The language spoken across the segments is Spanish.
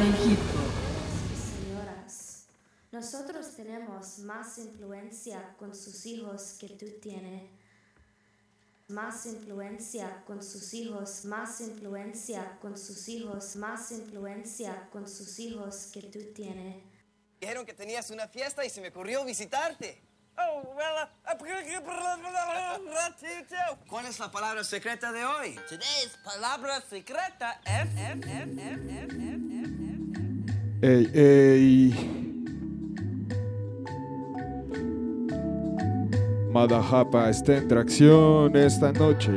hop. Señoras, nosotros tenemos más influencia con sus hijos que tú tienes. Más influencia con sus hijos, más influencia con sus hijos, más influencia con sus hijos que tú tienes. Dijeron que tenías una fiesta y se me ocurrió visitarte. Oh, well, ¿Cuál es la palabra secreta de hoy? Today's palabra secreta es, es, es, es. Ey, ey. Madajapa está en tracción esta noche.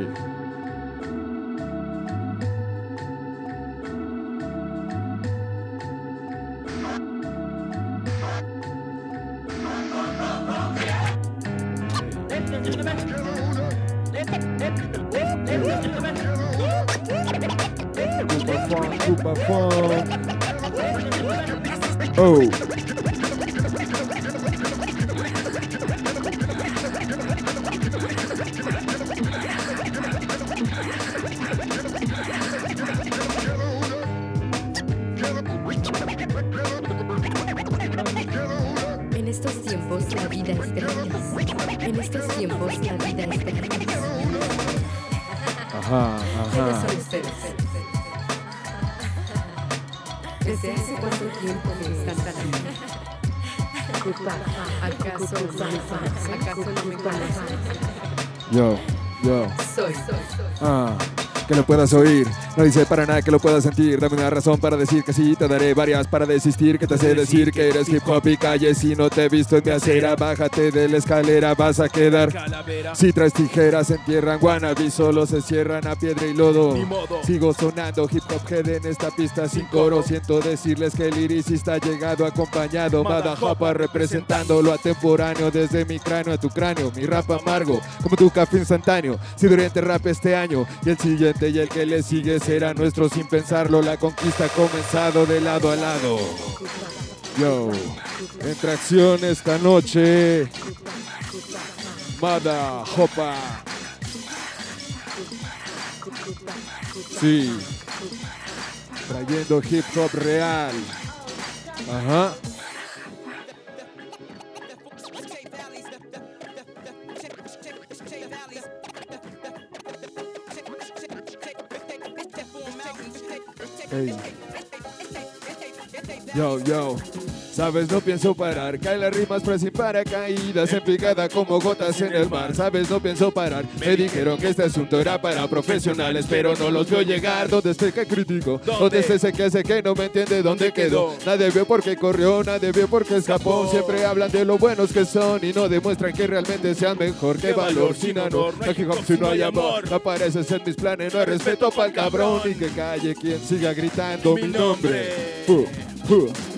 En estos tiempos la vida es gratis. Ajá, ¿Quiénes ajá. ¿Desde hace cuánto tiempo me no me conoces? ¿Acaso no me conoces? Yo, yo. Soy, soy, soy. Ah, que lo puedas oír. No dice para nada que lo puedas sentir. Dame una razón para decir que sí. Te daré varias para desistir. Que te hace decir que eres hip hop y calle. Si no te he visto en mi acera, bájate de la escalera. Vas a quedar. Si traes tijeras, entierran wannabe. Solo se cierran a piedra y lodo. Sigo sonando hip hop head en esta pista sin coro. Siento decirles que el liricista ha llegado acompañado. Madajapa representando lo atemporáneo desde mi cráneo a tu cráneo. Mi rap amargo, como tu café instantáneo. Si durante rap este año y el siguiente y el que le sigue será nuestro sin pensarlo. La conquista ha comenzado de lado a lado. Yo, en tracción esta noche. Mada Hopa. Sí. Trayendo hip hop real. Ajá. Ey. Yo, yo. Sabes, no pienso parar. Caen las rimas pero sin paracaídas en picada como gotas en el mar. Sabes, no pienso parar. Me dijeron que este asunto era para profesionales, pero no los veo llegar. ¿Dónde está el que critico? ¿Dónde está ese que hace que no me entiende dónde quedó? Nadie vio porque corrió, nadie vio porque escapó. Siempre hablan de lo buenos que son y no demuestran que realmente sean mejor. que valor sin honor? No hay hip hop si no hay amor. No apareces en mis planes, no hay respeto para el cabrón. Y que calle quien siga gritando mi nombre. Uh, uh.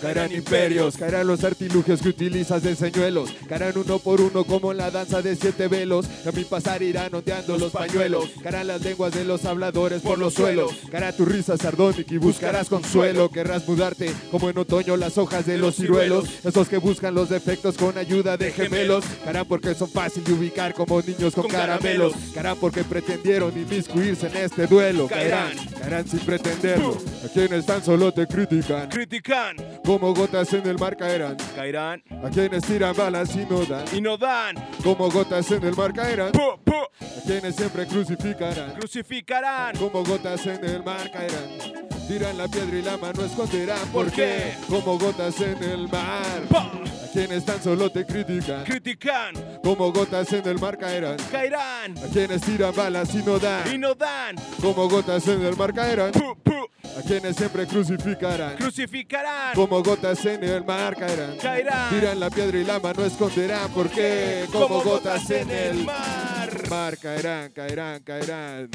Caerán imperios, caerán los artilugios que utilizas de señuelos. Caerán uno por uno como en la danza de siete velos. A mi pasar irán ondeando los pañuelos. Caerán las lenguas de los habladores por los suelos. Caerá tu risa sardónica y buscarás consuelo. Querrás mudarte como en otoño las hojas de los ciruelos. Esos que buscan los defectos con ayuda de gemelos. Caerán porque son fácil de ubicar como niños con caramelos. Caerán porque pretendieron inmiscuirse en este duelo. Caerán, caerán sin pretenderlo. A quienes tan solo te critican. Critican, Como gotas en el mar caerán. caerán A quienes tiran balas y no dan. y no dan. Como gotas en el mar caerán. Pu, pu, A quienes siempre crucificarán. crucificarán. Como gotas en el mar caerán. Tiran la piedra y la mano esconderán. ¿Por qué? Como gotas en el mar. Quienes tan solo te critican. critican, Como gotas en el mar caerán. caerán A quienes tiran balas y no y dan. no dan. Como gotas en el mar caerán. A quienes siempre crucificarán. crucificarán. Como gotas en el mar caerán. Caerán. Tiran la piedra y la mano esconderán. Porque como gotas en el mar. mar caerán, caerán, caerán.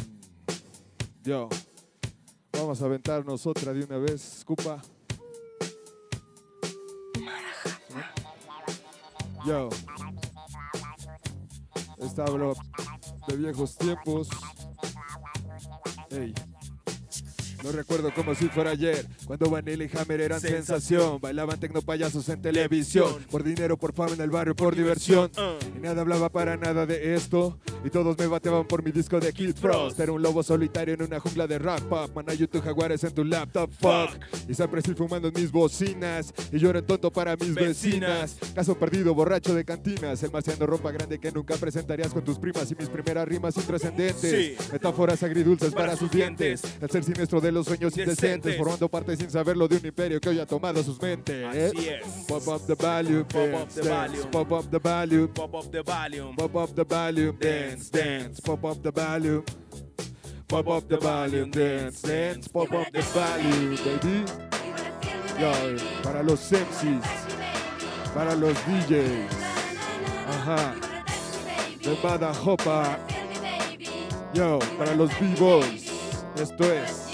Yo. Vamos a aventarnos otra de una vez, Cupa. Yo. Esta hablo de viejos tiempos. Ey. Lo recuerdo como si fuera ayer, cuando Vanilla y Hammer eran sensación. Bailaban tecnopayasos en televisión, por dinero, por fama en el barrio, por diversión. Y nada hablaba para nada de esto, y todos me bateaban por mi disco de Kid Frost. Era un lobo solitario en una jungla de rock pop. Mana YouTube jaguares en tu laptop, fuck. Y siempre estoy fumando en mis bocinas, y yo era tonto para mis vecinas. Caso perdido, borracho de cantinas. El marciano ropa grande que nunca presentarías con tus primas y mis primeras rimas intrascendentes. Sí. Metáforas agridulces para, Para sus sus dientes. dientes. El ser siniestro de los sueños indecentes. Indecentes. Formando parte sin saberlo de un imperio que hoy ha tomado sus mentes. Así es. Pop up the volume, Pop up the volume. Pop up the volume. Pop up the volume. Pop up the volume, dance, dance. Pop up the volume. Pop up the volume, dance, dance. Pop up the volume, baby. Yo, para los MCs, para los DJs. Ajá. De Bada Hopa. Yo, para los B-Boys. Esto es.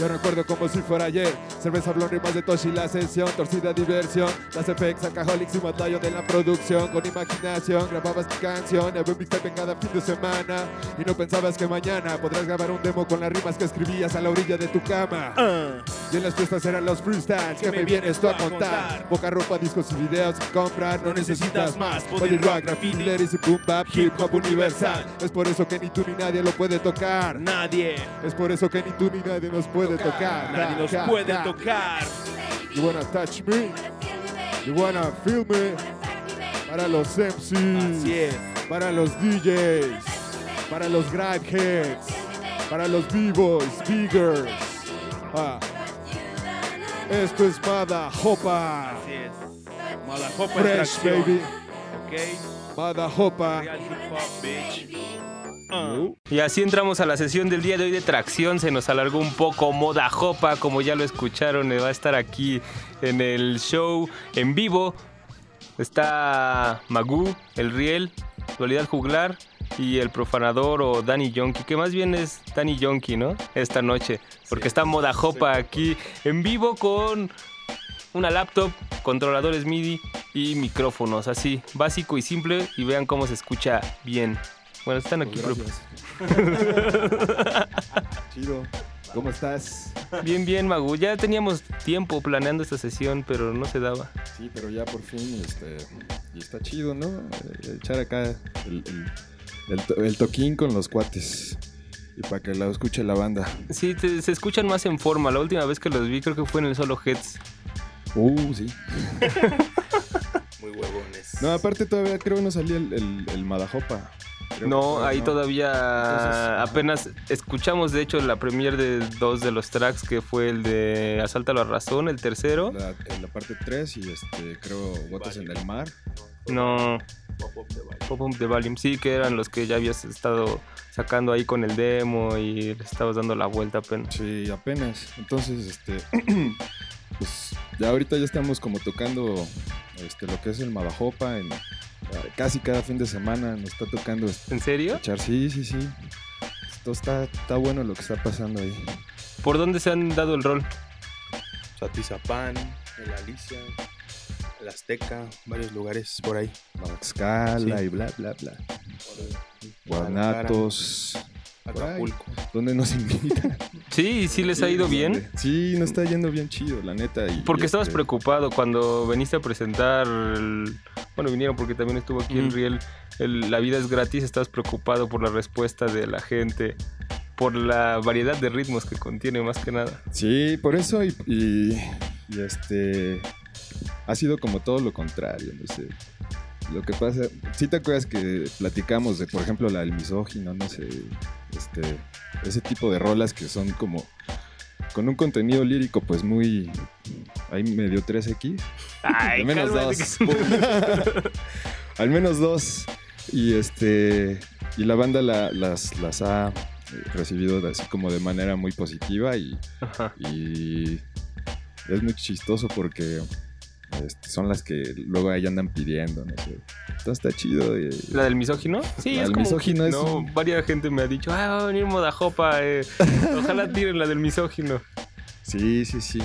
Yo recuerdo como si fuera ayer. Cerveza blonda y más de Toshi la sesión. Torcida diversión. Las FX, alcoholics y batallo de la producción. Con imaginación grababas tu canción. Había un mixtape en cada fin de semana. Y no pensabas que mañana podrás grabar un demo con las rimas que escribías a la orilla de tu cama. Ah. Y en las fiestas eran los freestyles que me vienes tú a contar. Poca ropa, discos y videos que comprar, no necesitas más. Body rock, graffiti, lyrics y boom bap, hip hop universal. Es por eso que ni tú ni nadie lo puede tocar. Nadie. Es por eso que ni tú ni nadie nos puede tocar. Nadie nos puede tocar. You wanna touch me? You wanna feel me? Para los MCs, para los DJs, para los grindheads, para los B-boys, biggers. Ah. Esto es Mada Hopa. Así es. Madajopa Fresh, extracción. baby. Ok. Mada Hopa. Real hip hop, bitch. Ah. Y así entramos a la sesión del día de hoy de tracción. Se nos alargó un poco. Moda Jopa, como ya lo escucharon, va a estar aquí en el show en vivo. Está Magú, el Riel, Dualidad Juglar y el Profanador o Danny Yonki, que más bien es Danny Yonki, ¿no? Esta noche, porque está Moda Jopa aquí en vivo con una laptop, controladores MIDI y micrófonos, así, básico y simple. Y vean cómo se escucha bien. Bueno, están aquí. Pues. Chido. ¿Cómo estás? Bien, bien, Magu. Ya teníamos tiempo planeando esta sesión, pero no se daba. Sí, pero ya por fin, este, y está chido, ¿no? Eh, Echar acá el, el- el to- el toquín con los cuates. Y para que lo escuche la banda. Sí, te- se escuchan más en forma. La última vez que los vi creo que fue en el solo Heads. Uh, sí. Muy huevones. No, aparte todavía creo que no salía el, el, el Madajopa. Creo No, ahí no. todavía Entonces, apenas escuchamos de hecho la premier de dos de los tracks que fue el de Asalta la Razón, el tercero. La, en la parte 3 y este, creo Gotas en el Mar. No, Pop Up the Volume, sí que eran los que ya habías estado sacando ahí con el demo y le estabas dando la vuelta apenas. Sí, apenas. Entonces, este, pues ya ahorita ya estamos como tocando este, lo que es el Madajopa en casi cada fin de semana nos está tocando ¿En serio? echar. Sí, sí, sí. Esto está, está bueno lo que está pasando ahí. ¿Por dónde se han dado el rol? Satizapán, el Alicia, el Azteca, varios lugares por ahí. Madaxcala Sí. y bla, bla, bla. Guadalajara, Guanatos. por ahí. Acapulco. ¿Dónde nos invitan? Sí, sí les ha ido bien. Sí, nos está yendo bien chido, la neta. y, Porque estabas este, preocupado cuando viniste a presentar. el- Bueno, vinieron porque también estuvo aquí el Ujú. Riel. el La vida es gratis. Estabas preocupado por la respuesta de la gente, por la variedad de ritmos que contiene, más que nada. Sí, por eso y, y- y, este ha sido como todo lo contrario, no sé. Lo que pasa, si te acuerdas que platicamos de, por ejemplo, la del misógino, no sé, este, ese tipo de rolas que son como con un contenido lírico pues muy ahí medio 3X, Ay, al menos dos. al menos dos. Y este y la banda la- las, las ha recibido así como de manera muy positiva y Ajá. y es muy chistoso porque este, son las que luego ahí andan pidiendo, no. Entonces está chido. y- ¿La del misógino? Sí, La es del como misógino hit, es ¿no? un- Varia gente me ha dicho, ah, va a venir Modajopa. Eh. Ojalá tiren la del misógino. Sí, sí, sí.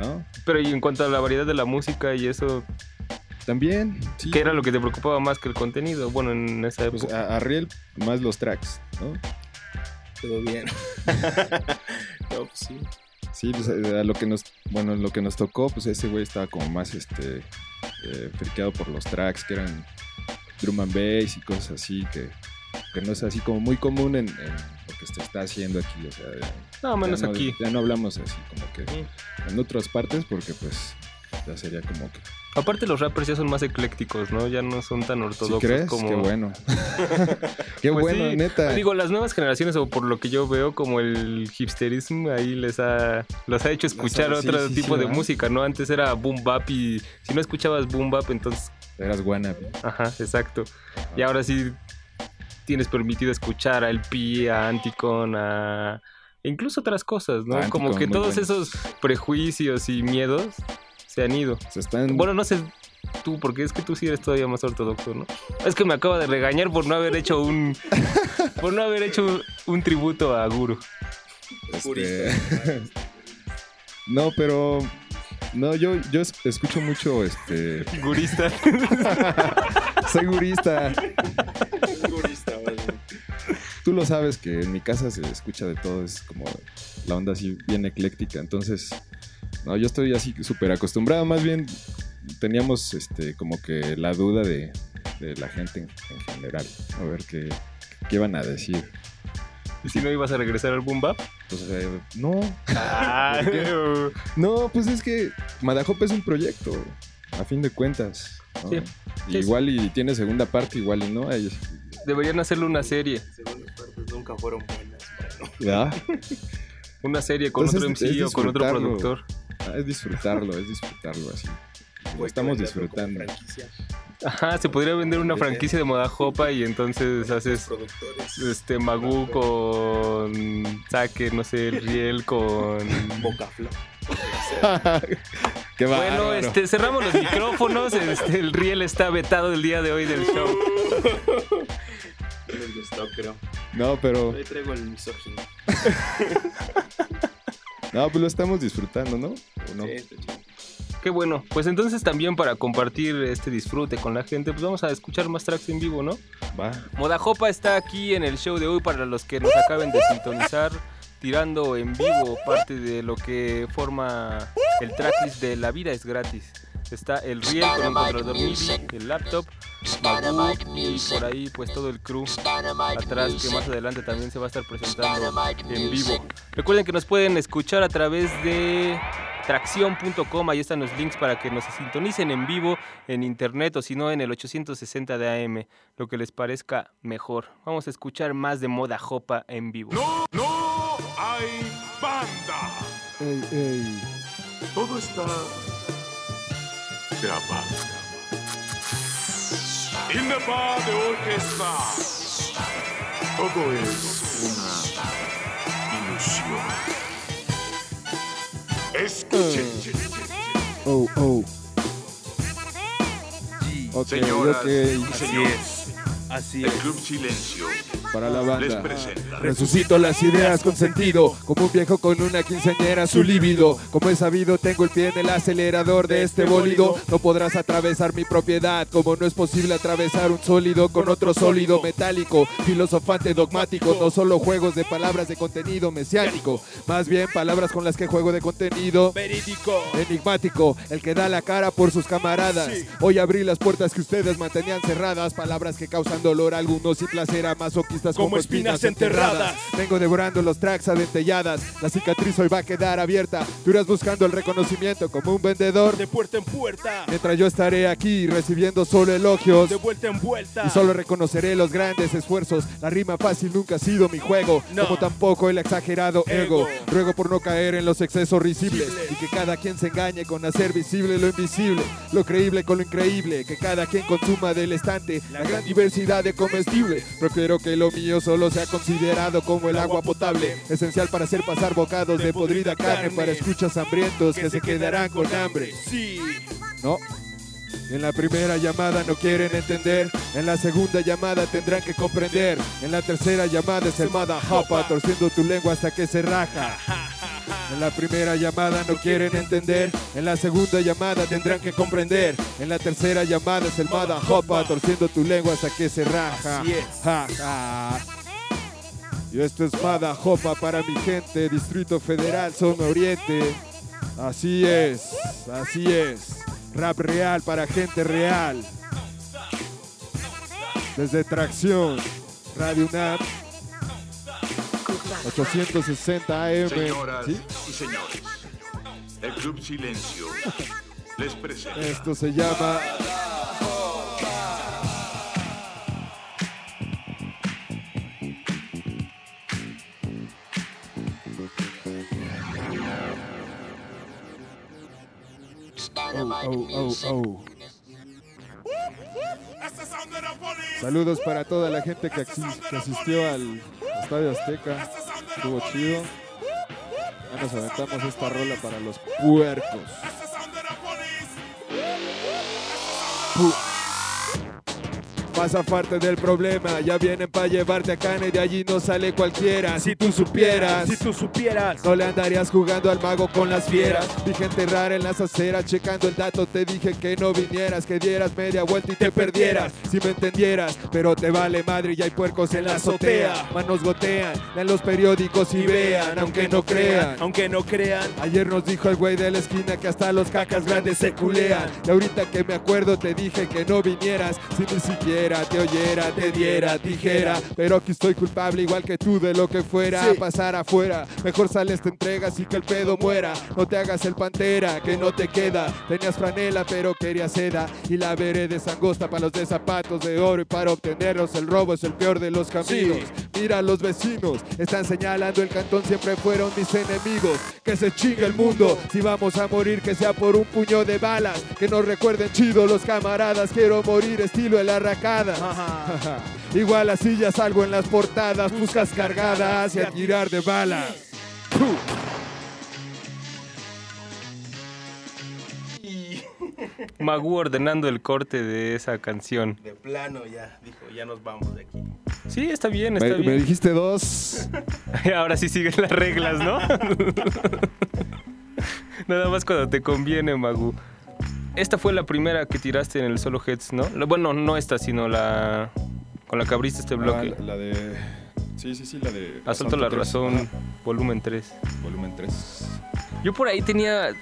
¿No? Pero y en cuanto a la variedad de la música y eso, También, sí. ¿qué era lo que te preocupaba más que el contenido? Bueno, en esa Pues época. a, a Riel más los tracks, ¿no? Quedó bien. no, pues sí. Sí, pues, eh, a lo que nos, bueno, lo que nos tocó, pues ese güey estaba como más, este, eh, friqueado por los tracks que eran drum and bass y cosas así, que, que no es así como muy común en, en lo que se está haciendo aquí, o sea, No, menos no, aquí. Ya no hablamos así como que en otras partes porque pues ya sería como que... Aparte los rappers ya son más eclécticos, ¿no? Ya no son tan ¿Sí ortodoxos crees? como... Qué bueno. Qué Pues bueno, sí. neta. Digo, las nuevas generaciones, o por lo que yo veo, como el hipsterismo, ahí les ha, los ha hecho escuchar sí, otro sí, tipo sí, de ¿verdad? música, ¿no? Antes era boom bap y si no escuchabas boom bap, entonces, Eras wannabe. ajá, exacto. Y ahora sí tienes permitido escuchar a LP, a Anticon, a incluso otras cosas, ¿no? Anticon, como que todos esos prejuicios y miedos se han ido. Se están... Bueno, no sé tú, porque es que tú sí eres todavía más ortodoxo, ¿no? Es que me acaba de regañar por no haber hecho un. por no haber hecho un, tributo a Guru. Este, no, pero no, yo, yo es- escucho mucho este Gurista. soy gurista. Gurista, vale. Tú lo sabes que en mi casa se escucha de todo, es como la onda así bien ecléctica, entonces no, yo estoy así súper acostumbrado, más bien teníamos este como que la duda de, de la gente en, en general, a ver qué, qué iban a decir. ¿Y si no ibas a regresar al boom bap? Pues eh, no, Ah, No, pues es que Madajopa es un proyecto, a fin de cuentas. ¿no? Sí. Igual y tiene segunda parte, igual y no. es- Deberían hacerle una serie. Segundas partes nunca fueron buenas, mano. ¿verdad? Una serie con Entonces, otro MC o con otro productor. Ah, es disfrutarlo, es disfrutarlo así. Lo estamos disfrutando. Ajá, se podría vender una franquicia de moda jopa y entonces haces este Magú con Saque, no sé, Riel con Boca Flow. Qué Bueno, este, cerramos los micrófonos. Este, el Riel está vetado el día de hoy del show. No les gustó, creo. No, pero Ahí traigo el misógino. no, pues lo estamos disfrutando, ¿no? ¿O no? Sí, está chido. Qué bueno. Pues entonces también para compartir este disfrute con la gente, pues vamos a escuchar más tracks en vivo, ¿no? Va. Moda Jopa está aquí en el show de hoy para los que nos acaben de sintonizar, tirando en vivo parte de lo que forma el tracklist de La Vida es Gratis. Está el Riel con un controlador MIDI, el laptop, Y por ahí pues todo el crew atrás que más adelante también se va a estar presentando en vivo. Recuerden que nos pueden escuchar a través de tracción.com, ahí están los links para que nos sintonicen en vivo en internet o si no en el 860 de AM, lo que les parezca mejor. Vamos a escuchar más de moda jopa en vivo. No hay banda. Ey, ey. Todo está grabado. In the bar de orquesta. Todo es una ilusión. Escuchen. Oh, oh. Ok, Señoras ok. y señores, Así el es. Club Silencio Para la les banda. presenta. Resucito las ideas con sentido, como un viejo con una quinceañera su líbido. Como he sabido, tengo el pie en el acelerador de este bólido. No podrás atravesar mi propiedad, como no es posible atravesar un sólido con otro sólido metálico. Filosofante dogmático, no solo juegos de palabras de contenido mesiánico, más bien palabras con las que juego de contenido Verídico. enigmático, el que da la cara por sus camaradas. Hoy abrí las puertas que ustedes mantenían cerradas, palabras que causan dolor a algunos y placer a masoquistas como, Como espinas enterradas. Vengo devorando los tracks adentelladas, la cicatriz hoy va a quedar abierta. Tú irás buscando el reconocimiento como un vendedor, De puerta en puerta. mientras yo estaré aquí recibiendo solo elogios. De vuelta en vuelta. Y solo reconoceré los grandes esfuerzos. La rima fácil nunca ha sido mi juego, No. como tampoco el exagerado ego. Ego. Ruego por no caer en los excesos risibles y que cada quien se engañe con hacer visible lo invisible, lo creíble con lo increíble, que cada quien consuma del estante la gran diversidad de comestibles. Prefiero que lo mío solo sea considerado como el agua potable, esencial para hacer pasar bocados de podrida carne para escuchas hambrientos que se quedarán con hambre. Sí. No. En la primera llamada no quieren entender, en la segunda llamada tendrán que comprender, en la tercera llamada es el mada hapa, torciendo tu lengua hasta que se raja. En la primera llamada no quieren entender, en la segunda llamada tendrán que comprender, en la tercera llamada es el mada hapa, torciendo tu lengua hasta que se raja. Así es. Ja, ja. Y esto es Mada Jopa para mi gente, Distrito Federal, Zona Oriente. Así es, así es. Rap real para gente real. Desde Tracción, Radio UNAM, 860 AM. Señoras ¿Sí? y señores, el Club Silencio les presenta. Esto se llama Oh, oh, oh, oh. Saludos para toda la gente que, asistió al Estadio Azteca. Estuvo chido. Ya nos aventamos esta rola para los puercos. Pu- Pasa parte del problema, ya vienen para llevarte a Cana y de allí no sale cualquiera. Si tú supieras, Si tú supieras. no le andarías jugando al mago con las fieras. Vi gente rara en las aceras, checando el dato. Te dije que no vinieras, que dieras media vuelta y te perdieras. Si me entendieras, pero te vale madre y hay puercos en la azotea. Manos gotean, lean los periódicos y vean, aunque no crean. Aunque no crean. Ayer nos dijo el güey de la esquina que hasta los cacas grandes se culean. Y ahorita que me acuerdo te dije que no vinieras. Si ni siquiera te oyera, te diera tijera. Pero aquí estoy culpable igual que tú de lo que fuera a pasar afuera. Mejor sales, te entregas y que el pedo muera. No te hagas el pantera, que no te queda. Tenías franela pero querías seda. Y la vereda es angosta para los de zapatos de oro. Y para obtenerlos el robo es el peor de los caminos. Mira a los vecinos, están señalando el cantón, siempre fueron mis enemigos. Que se chingue el mundo, si vamos a morir que sea por un puño de balas. Que nos recuerden chido los camaradas, quiero morir estilo de la Igual así ya salgo en las portadas, buscas cargadas y a tirar de balas. Magu ordenando el corte de esa canción. De plano ya, dijo, ya nos vamos de aquí. Sí, está bien, está Me, me bien. dijiste dos. Ahora sí siguen las reglas, ¿no? Nada más cuando te conviene, Magu. Esta fue la primera que tiraste en el Solo Heads, ¿no? La- Bueno, no esta, sino la con la que abriste este bloque. Ah, la, la de. Sí, sí, sí, la de. Asalto a la razón, Ajá, volumen 3. volumen 3. Yo por ahí tenía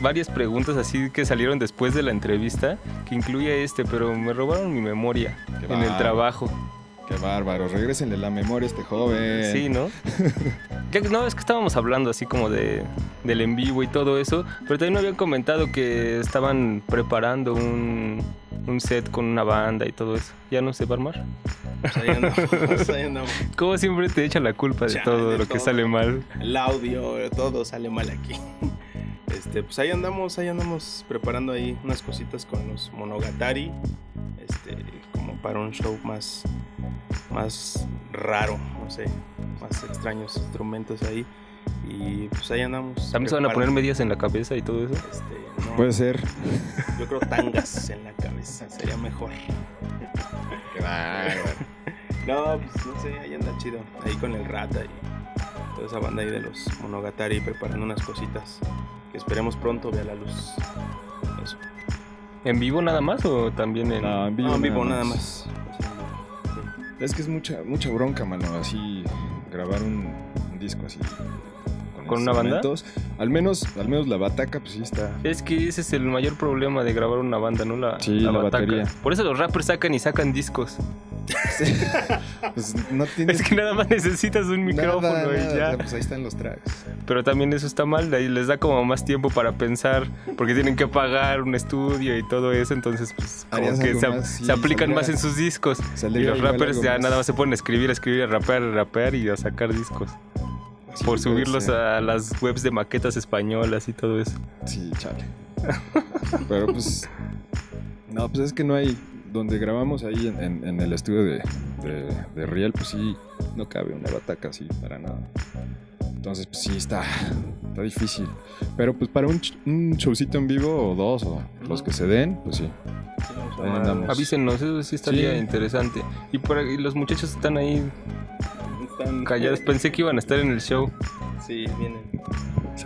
varias preguntas así que salieron después de la entrevista, que incluye este, pero me robaron mi memoria Qué en el trabajo. Qué bárbaro. Regrésenle la memoria a este joven. Sí, ¿no? Ya que- no, es que estábamos hablando así como de, del en vivo y todo eso, pero también me habían comentado que estaban preparando un, un set con una banda y todo eso. ¿Ya no se va a armar? Ahí andamos, ahí andamos. ¿Cómo siempre te echa la culpa de todo de lo que sale mal? El audio, todo sale mal aquí. Este, pues ahí andamos, ahí andamos preparando ahí unas cositas con los Monogatari. Este, como para un show más, más raro, no sé, más extraños instrumentos ahí. Y pues ahí andamos. ¿También se van a poner medias en la cabeza y todo eso? Este, no, Puede ser. Yo creo tangas en la cabeza, sería mejor. Bárbaro. No, pues no sé, ahí anda chido. Ahí con el rata y toda esa banda ahí de los Monogatari preparando unas cositas que esperemos pronto vea la luz. Eso. ¿En vivo nada más o también en.? No, en vivo, No, en vivo nada nada más. más. Es que es mucha, mucha bronca, mano. Así grabar un, un disco así. ¿Con una banda? Al menos, al menos la bataca, pues sí está. Es que ese es el mayor problema de grabar una banda, ¿no? La, Sí, la bataca. batería. Por eso los rappers sacan y sacan discos. Pues no tienes. Es que nada más necesitas un micrófono nada, y nada, ya. Pues ahí están los tracks. Pero también eso está mal, ahí les da como más tiempo para pensar, porque tienen que pagar un estudio y todo eso, entonces pues como que se, más, sí, se aplican saldría- más en sus discos. Y los rappers ya más. nada más se pueden escribir, escribir, rapear, rapear y a sacar discos. Sí, por subirlos ser. a las webs de maquetas españolas y todo eso. Sí, chale. Pero pues. No, pues es que no hay. Donde grabamos ahí en, en- en el estudio de, de, de Riel, pues sí, no cabe una bataca así para nada. Entonces, pues sí, está, está difícil. Pero pues para un, showcito en vivo o dos o los que se den, pues sí. Ahí andamos. Avísenos, eso sí estaría Sí. interesante. Y, por los muchachos están ahí Están callados, pensé que iban a estar en el show. Sí, vienen.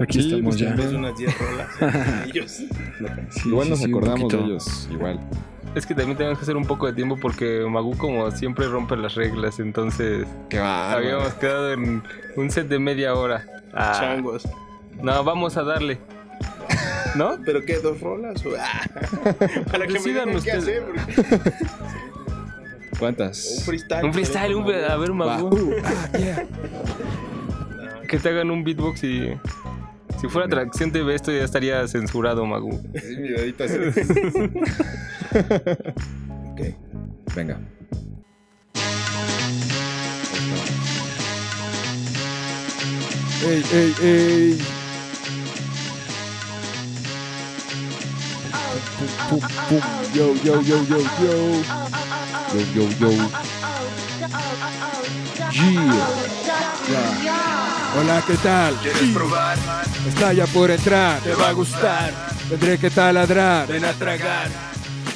Aquí Sí, estamos pues, ya. también. Es unas 10 rolas. ¿eh? Ellos. Sí, igual sí, nos acordamos de ellos, igual. Es que también tenemos que hacer un poco de tiempo porque Magu como siempre rompe las reglas, entonces Qué habíamos quedado en un set de media hora. Ah, Changos. no, vamos a darle. ¿No? ¿Pero qué? ¿Dos rolas? Ah, Para que me Decidan digan qué ustedes. hacer. porque- ¿Cuántas? Un freestyle. Un freestyle, un, a ver, Va. Magu. Uh, ah, yeah. Que te hagan un beatbox y... Si fuera atracción TV esto ya estaría censurado, Magu. Sí, mi dedito así. ok, venga. Ey, ey, ey. Yo, yo, yo, yo, yo. Yo, yo, yo. Yeah. Hola, ¿qué tal? ¿Quieres probar? Está ya por entrar. Te va a gustar. Tendré que taladrar. Ven a tragar.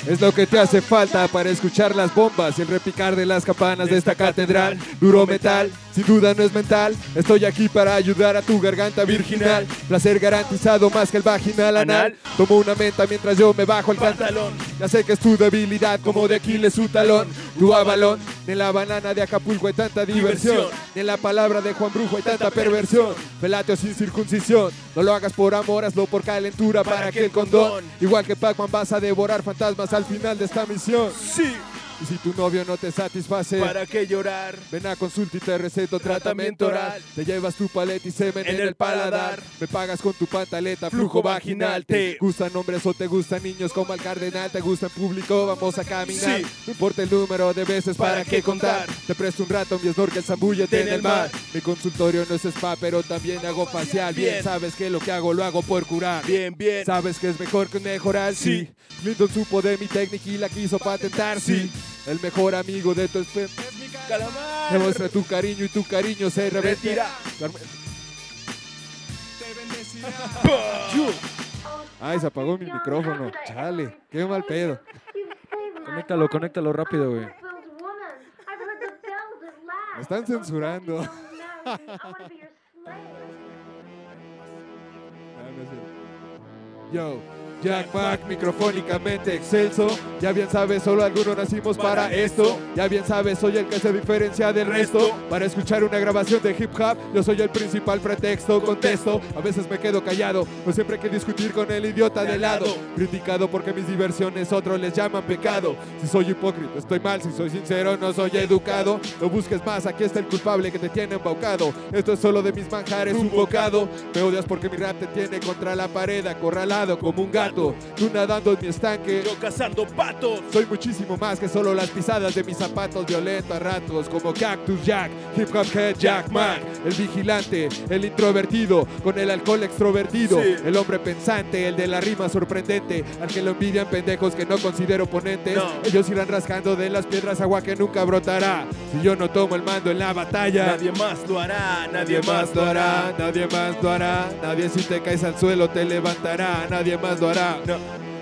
Es lo que te hace falta para escuchar las bombas y el repicar de las campanas de esta catedral. Duro metal, sin duda no es mental. Estoy aquí para ayudar a tu garganta virginal. Placer garantizado más que el vaginal anal. Tomo una menta mientras yo me bajo el pantalón. Ya sé que es tu debilidad como de Aquiles su talón. Tu avalón, en la banana de Acapulco hay tanta diversión. En la palabra de Juan Brujo hay tanta perversión. Felatio sin circuncisión. No lo hagas por amor, hazlo por calentura para que el condón. Igual que Pac-Man vas a devorar fantasmas al final de esta misión. Sí, Y si tu novio no te satisface, ¿para qué llorar? ven a consulta y te receto tratamiento oral. Te llevas tu paleta y semen en, el paladar. Me pagas con tu pantaleta, flujo vaginal. ¿Te gustan hombres o te gustan niños como al cardenal? ¿Te gusta en público? Vamos a caminar. Sí. No importa el número de veces para, ¿Para qué contar. Te presto un rato, mi snorkel zambúllete en el mar. Mi consultorio no es spa, pero también hago facial. Bien, sabes que lo que hago lo hago por curar. Bien, bien. ¿Sabes que es mejor que mejorar? Sí. Clinton supo de mi técnica y la quiso patentar. Sí. El mejor amigo de tu espe- Calamar. Demuestra tu cariño y tu cariño se revertirá. Ay, se apagó mi micrófono. Chale, qué mal pedo. Conéctalo, conéctalo rápido, güey. Me están censurando. Ah, es. Yo, Jack Mac, microfónicamente excelso. Ya bien sabes, solo algunos nacimos para esto. Ya bien sabes, soy el que se diferencia del resto. Para escuchar una grabación de hip hop, yo soy el principal pretexto. Contesto, a veces me quedo callado. No siempre hay que discutir con el idiota de lado. Criticado porque mis diversiones otros les llaman pecado. Si soy hipócrita, estoy mal. Si soy sincero, no soy educado. No busques más, aquí está el culpable que te tiene embaucado. Esto es solo de mis manjares, un bocado. Me odias porque mi rap te tiene contra la pared, acorralado como un gato. Tú nadando en mi estanque. Yo cazando patos. Soy muchísimo más que solo las pisadas de mis zapatos violentos a ratos como Cactus Jack, Hip Hop Head Jack Mac, el vigilante, el introvertido, con el alcohol extrovertido, Sí. el hombre pensante, el de la rima sorprendente, al que lo envidian pendejos que no considero oponentes. No. Ellos irán rascando de las piedras agua que nunca brotará. Si yo no tomo el mando en la batalla, Nadie más lo hará, Nadie más lo hará, nadie más lo hará, nadie si te caes al suelo te levantará, nadie más lo hará. No.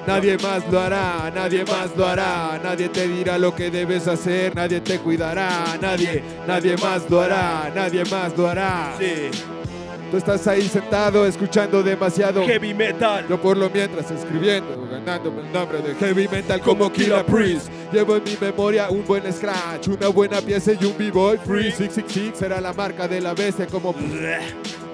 Nadie más lo hará, nadie más lo hará, nadie te dirá lo que debes hacer, nadie te cuidará, nadie, nadie más lo hará, nadie más lo hará. Sí, Tú estás ahí sentado escuchando demasiado. heavy metal. Yo por lo mientras escribiendo, ganándome el nombre de heavy metal como Killer Priest. Llevo en mi memoria un buen scratch, una buena pieza y un b-boy free. 666 será la marca de la bestia como...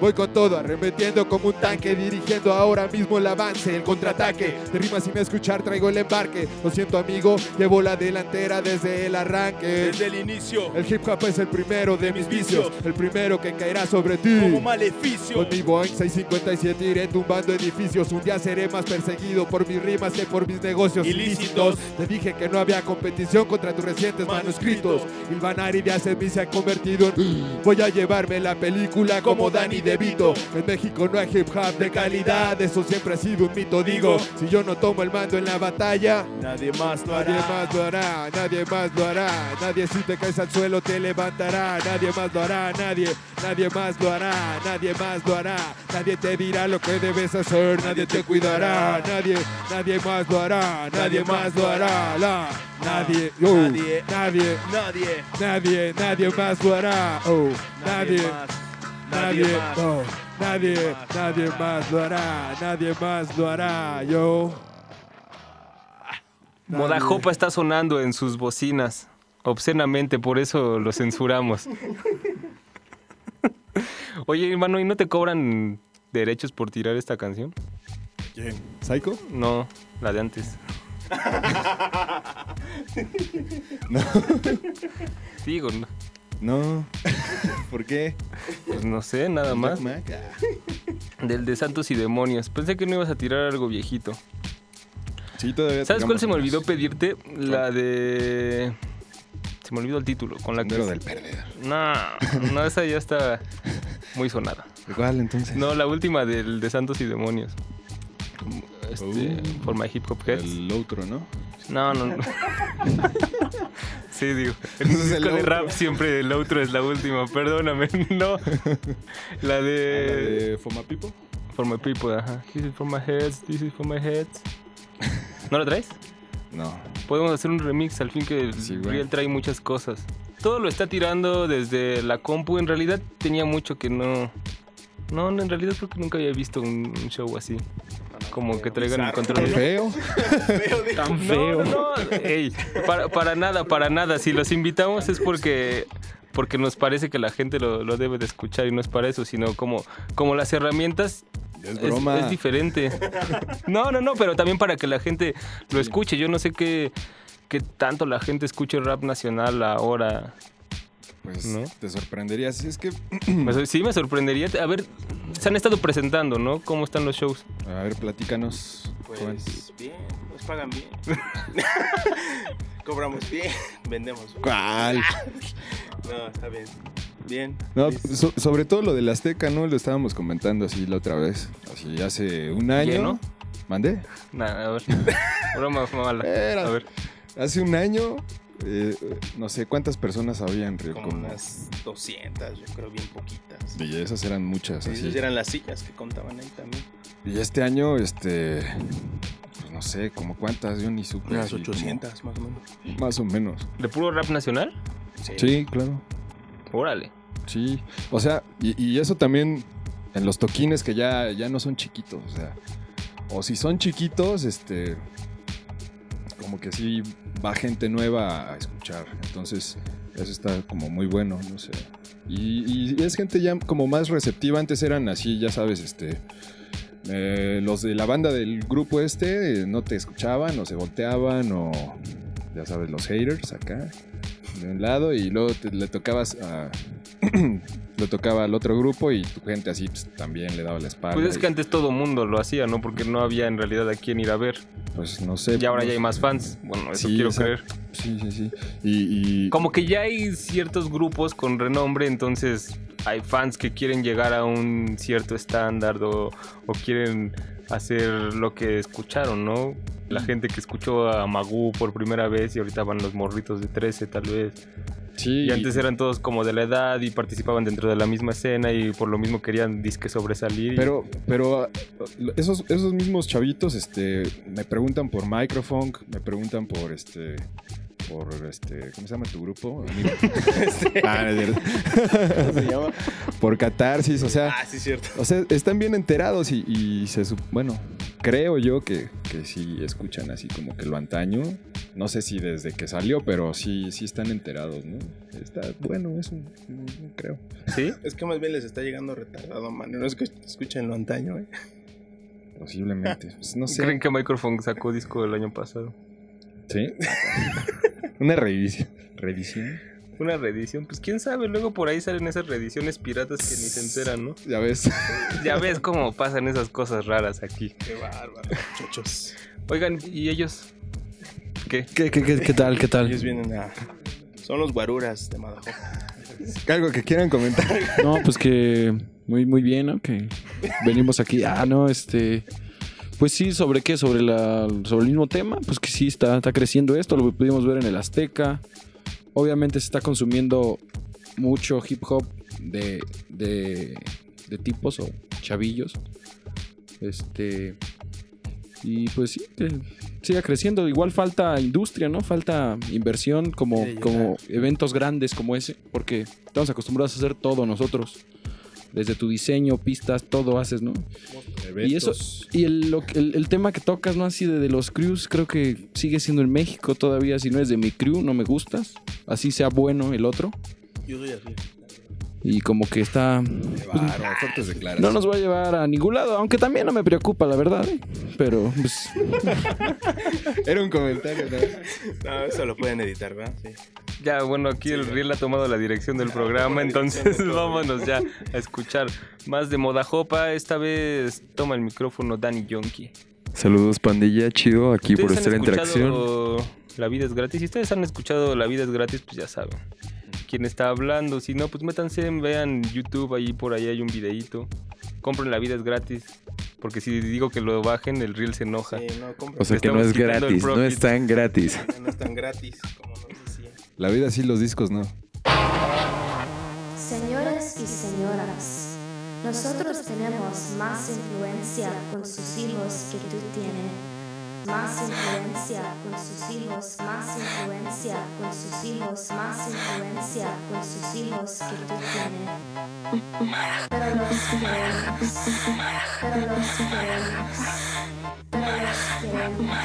Voy con todo, arremetiendo como un tanque, dirigiendo ahora mismo el avance, el contraataque. Te rimas sin escuchar, traigo el embarque. Lo siento, amigo, llevo la delantera desde el arranque. Desde el inicio, El hip hop es el primero de mis vicios, el primero que caerá sobre ti. como maleficio. Con mi Boeing 657 iré tumbando edificios. Un día seré más perseguido por mis rimas que por mis negocios Ilícitos. ilícitos. Te dije que no había competición contra tus recientes manuscritos. Ilvanari de hace mí se ha convertido en. Voy a llevarme la película como Danny DeVito. En México no hay hip hop de calidad. Eso siempre ha sido un mito. Digo, si yo no tomo el mando en la batalla. Nadie más lo Nadie hará. más lo hará, nadie más lo hará, nadie si te caes al suelo te levantará, nadie más lo hará, nadie, nadie más lo hará, nadie más lo hará, nadie te dirá lo que debes hacer, nadie te cuidará, nadie, nadie más lo hará, nadie más lo hará, la, nadie, oh, Nadie. nadie, Nadie. nadie, nadie más lo hará, oh, nadie, más. nadie, Nadie más. oh, nadie, nadie más lo hará, nadie más lo hará, yo. Modajopa está sonando en sus bocinas. Obscenamente, por eso lo censuramos. Oye, hermano, ¿y no te cobran derechos por tirar esta canción? ¿Quién? ¿Psycho? No, la de antes. No. Digo, no. No. ¿Por qué? Pues no sé, nada más. Mac, ah. Del de Santos y Demonios. Pensé que no ibas a tirar algo viejito. Sí, todavía ¿Sabes cuál se me olvidó pedirte? La de... Se me olvidó el título. Con la que... Sendero del perdedor. No, no, esa ya está muy sonada. ¿Cuál entonces? No, la última del de Santos y Demonios. Este, Uh, For My Hip Hop Heads. El otro, ¿no? No, no, no. sí, digo. El disco de outro. rap siempre el outro es la última. Perdóname, no. La ¿La de... de Foma Pipo? For My People, ajá. This is for my heads, this is for my heads. ¿No la traes? No. Podemos hacer un remix al fin que el Sí, güey. Riel trae muchas cosas. Todo lo está tirando desde la compu. En realidad tenía mucho que no. No, en realidad creo que nunca había visto un show así. Como que traigan el control. de- ¿Feo? Tan feo. No, no, ey, para, para nada, para nada. Si los invitamos es porque porque nos parece que la gente lo, lo debe de escuchar y no es para eso, sino como, como las herramientas Es es, broma. es diferente. No, no, no, pero también para que la gente lo escuche. Yo no sé qué, qué tanto la gente escuche rap nacional ahora. Pues ¿No? te sorprenderías. Es que, sor- Sí, me sorprendería. A ver, se han estado presentando, ¿no? ¿Cómo están los shows? a ver, platícanos. Pues bien, nos pagan bien. Cobramos bien, vendemos bien. ¿Cuál? No, está bien. Bien. No, Listo. so- sobre todo lo del Azteca, ¿no? Lo estábamos comentando así la otra vez. Así hace un año. ¿Lleno? ¿Mandé? Nada, a ver. Broma mala. Era- A ver. Hace un año, eh, no sé cuántas personas habían, Río, Como como- unas 200, yo creo, bien poquitas. Y esas eran muchas, Sí, así. esas eran las sillas que contaban ahí también. Y este año, este, pues no sé, como cuántas, yo ni supe. Unas así como- 800 más o menos. más o menos. ¿De puro rap nacional? Sí, claro. Órale. Sí. O sea, y, y eso también en los toquines que ya, ya no son chiquitos. O sea, o si son chiquitos, este, como que sí va gente nueva a escuchar. Entonces, eso está como muy bueno, no sé. Y, es gente ya como más receptiva. Antes eran así, ya sabes, este. eh, los de la banda del grupo este eh, no te escuchaban o se volteaban o ya sabes los haters acá de un lado y luego le tocabas a le tocaba al otro grupo y tu gente así pues, también le daba la espalda Pues es y, que antes todo mundo lo hacía, ¿no? Porque no había en realidad a quién ir a ver. pues no sé Y ahora ya hay más fans. Bueno, eso Sí, quiero exacto. creer. sí sí sí y, y- Como que ya hay ciertos grupos con renombre, entonces hay fans que quieren llegar a un cierto estándar o, o quieren hacer lo que escucharon, ¿no? La gente que escuchó a Magoo por primera vez y ahorita van los morritos de 13 tal vez. Sí Y antes eran todos como de la edad y participaban dentro de la misma escena y por lo mismo querían disque sobresalir. y- Pero, pero ah, esos, esos mismos chavitos, este, me preguntan por Microphone, me preguntan por este, por este, ¿cómo se llama tu grupo? amigo? Ah, no es cierto. ¿Cómo se llama? por Catarsis, o sea, Ah, sí, cierto. o sea, están bien enterados y, y se, bueno, creo yo que, que sí escuchan así como que lo antaño. No sé si desde que salió, pero sí, sí están enterados, ¿no? Está bueno eso, mm, creo. ¿Sí? Es que más bien les está llegando retardado, man. No es que escuchen lo antaño, ¿eh? Posiblemente. Pues, no sé. ¿Creen que Microphone sacó disco el año pasado? ¿Sí? Una revisión. ¿Revisión? Una reedición, pues quién sabe, luego por ahí salen esas reediciones piratas que ni se enteran, ¿no? Ya ves. Ya ves cómo pasan esas cosas raras aquí. Qué bárbaro, muchachos. Oigan, ¿y ellos? ¿Qué? ¿Qué, qué, qué, qué tal? ¿Qué tal? Ellos vienen a... Son los guaruras de Madajo. Algo que quieran comentar. No, pues que muy, muy bien, ¿no? Que venimos aquí. Ah, no, este. Pues sí, ¿sobre qué? Sobre, la, sobre el mismo tema. Pues que sí, está, está creciendo esto. Lo pudimos ver en el Azteca. Obviamente se está consumiendo mucho hip hop de, de, de tipos o chavillos. Este. Y pues sí, que siga creciendo. Igual falta industria, ¿no? Falta inversión como, como eventos grandes como ese. Porque estamos acostumbrados a hacer todo nosotros. Desde tu diseño, pistas, todo haces, ¿no? Y eso, y el, lo que- el- el tema que tocas, ¿no? Así de, de los crews, creo que sigue siendo en México todavía. Si no es de mi crew, no me gustas. Así sea bueno el otro. Yo soy así. Y como que está. Declaraciones. No nos va a llevar a ningún lado, aunque también no me preocupa, la verdad. ¿eh? Pero, pues, Era un comentario. ¿no? No, eso lo pueden editar, ¿verdad? Sí. Ya, bueno, aquí el Riel ha tomado la dirección del programa, entonces vámonos ya a escuchar más de Moda Jopa. Esta vez toma el micrófono Danny Yonki. Saludos pandilla, chido aquí por ¿Ustedes estar en tracción. escuchado La vida es gratis. Si ustedes han escuchado La vida es gratis, pues ya saben quién está hablando. Si no, pues métanse, vean YouTube, ahí por ahí hay un videíto. Compren La vida es gratis. Porque si digo que lo bajen, el Riel se enoja. Sí, no. O sea que no es gratis, no es tan gratis. No es tan gratis como nos decía. La vida sí, los discos no. Señores y señoras, nosotros tenemos más influencia con sus hijos que tú tienes. Más influencia con sus hijos, más influencia con sus hijos, más influencia con sus hijos que tú tienes. Pero los queremos, pero los queremos, pero los queremos.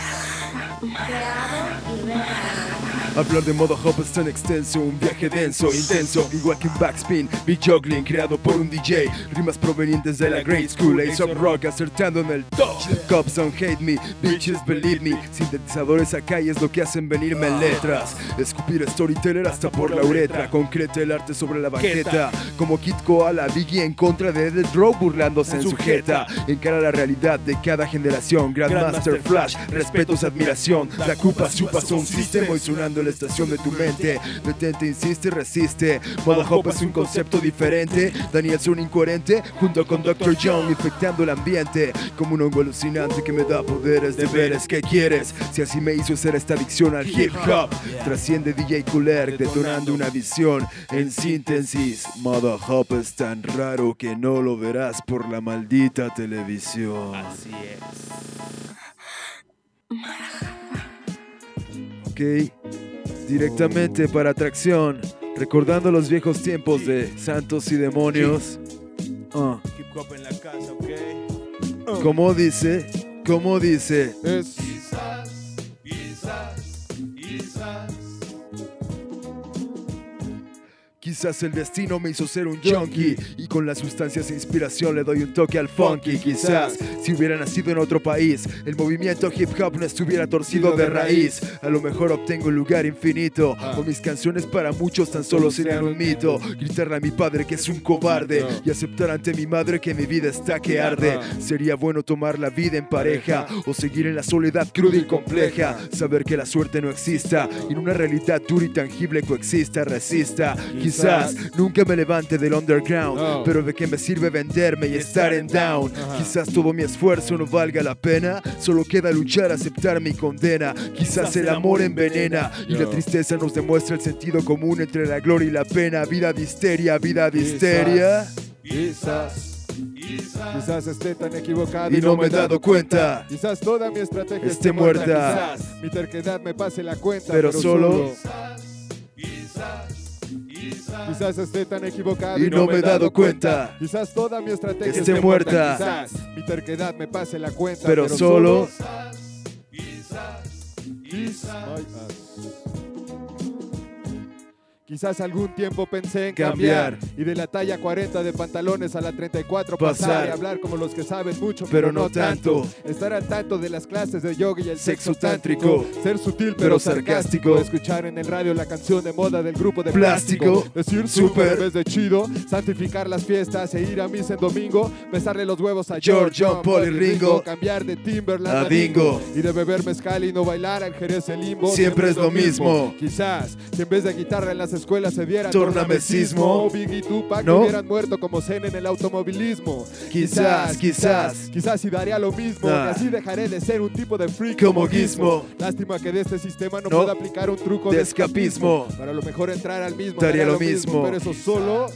Creado y recreado. Hablar de modo hop es tan extenso, un viaje denso, intenso, igual que un backspin, beat juggling creado por un DJ, rimas provenientes de la Great School, Ace of Rock acertando en el top. Cops don't hate me, bitches believe me, sintetizadores acá y es lo que hacen venirme en letras. Escupir storyteller hasta por la uretra, concreta el arte sobre la banqueta, como Kid Koala, Biggie en contra de The Draw burlándose en su jeta, encara la realidad de cada generación, Grandmaster Flash, respetos, admiración, la culpa supa son sistema y sonando la estación de tu mente, detente, insiste, resiste, Moda Hop es un concepto diferente, Daniel es un incoherente, junto con Dr. Young infectando el ambiente, como un hongo alucinante que me da poderes, deberes, ¿qué quieres? Si así me hizo ser esta adicción al hip hop, trasciende DJ Cooler, detonando una visión, en síntesis, Moda Hop es tan raro que no lo verás por la maldita televisión. Así es. Ok, directamente para atracción, recordando los viejos tiempos de santos y demonios. Ah, ¿ok? como dice, como dice. Es Quizás el destino me hizo ser un junkie y con las sustancias de inspiración le doy un toque al funky. Quizás si hubiera nacido en otro país, el movimiento hip hop no estuviera torcido de raíz. A lo mejor obtengo un lugar infinito o mis canciones para muchos tan solo serían un mito. Gritarle a mi padre que es un cobarde y aceptar ante mi madre que mi vida está que arde. Sería bueno tomar la vida en pareja o seguir en la soledad cruda y compleja. Saber que la suerte no exista y en una realidad dura y tangible coexista, resista. Quizás nunca me levante del underground, pero de qué me sirve venderme y estar en down. Quizás todo mi esfuerzo no valga la pena, solo queda luchar, aceptar mi condena. Quizás el amor envenena y la tristeza nos demuestra el sentido común entre la gloria y la pena. Vida de histeria, vida de histeria. Quizás, quizás esté tan equivocado Y no me he dado cuenta. Quizás toda mi estrategia Esté muerta. Quizás mi terquedad me pase la cuenta. Pero solo- Quizás esté tan equivocado Y no me he dado cuenta. Quizás toda mi estrategia Esté muerta. Quizás mi terquedad me pase la cuenta. Pero solo- Quizás. Quizás algún tiempo pensé en Cambiar. cambiar, y de la talla 40 de pantalones a la 34 pasar, Pasar. y hablar como los que saben mucho, Pero pero, no tanto. tanto. Estar al tanto de las clases de yoga y el Sexo tántrico. ser sutil Pero pero, sarcástico. escuchar en el radio la canción de moda del grupo de Plástico. plástico, decir super en vez de chido, santificar las fiestas e ir a misa en domingo, besarle los huevos a George, John, Paul y Ringo. cambiar de Timberland A Dingo. y de beber mezcal y no bailar al Jerez el limbo. Siempre es lo mismo. Quizás, si en vez de guitarra en las escuelas se diera Tornamesismo. Biggie y Tupac ¿No? hubieran muerto como Zen en el automovilismo. Quizás, quizás. Quizás y daría lo mismo, Ah. y así dejaré de ser un tipo de freak Como Gizmo. Lástima que de este sistema no, No. pueda aplicar un truco De de, escapismo. Para lo mejor entrar al mismo. Daría daría lo mismo. Pero eso solo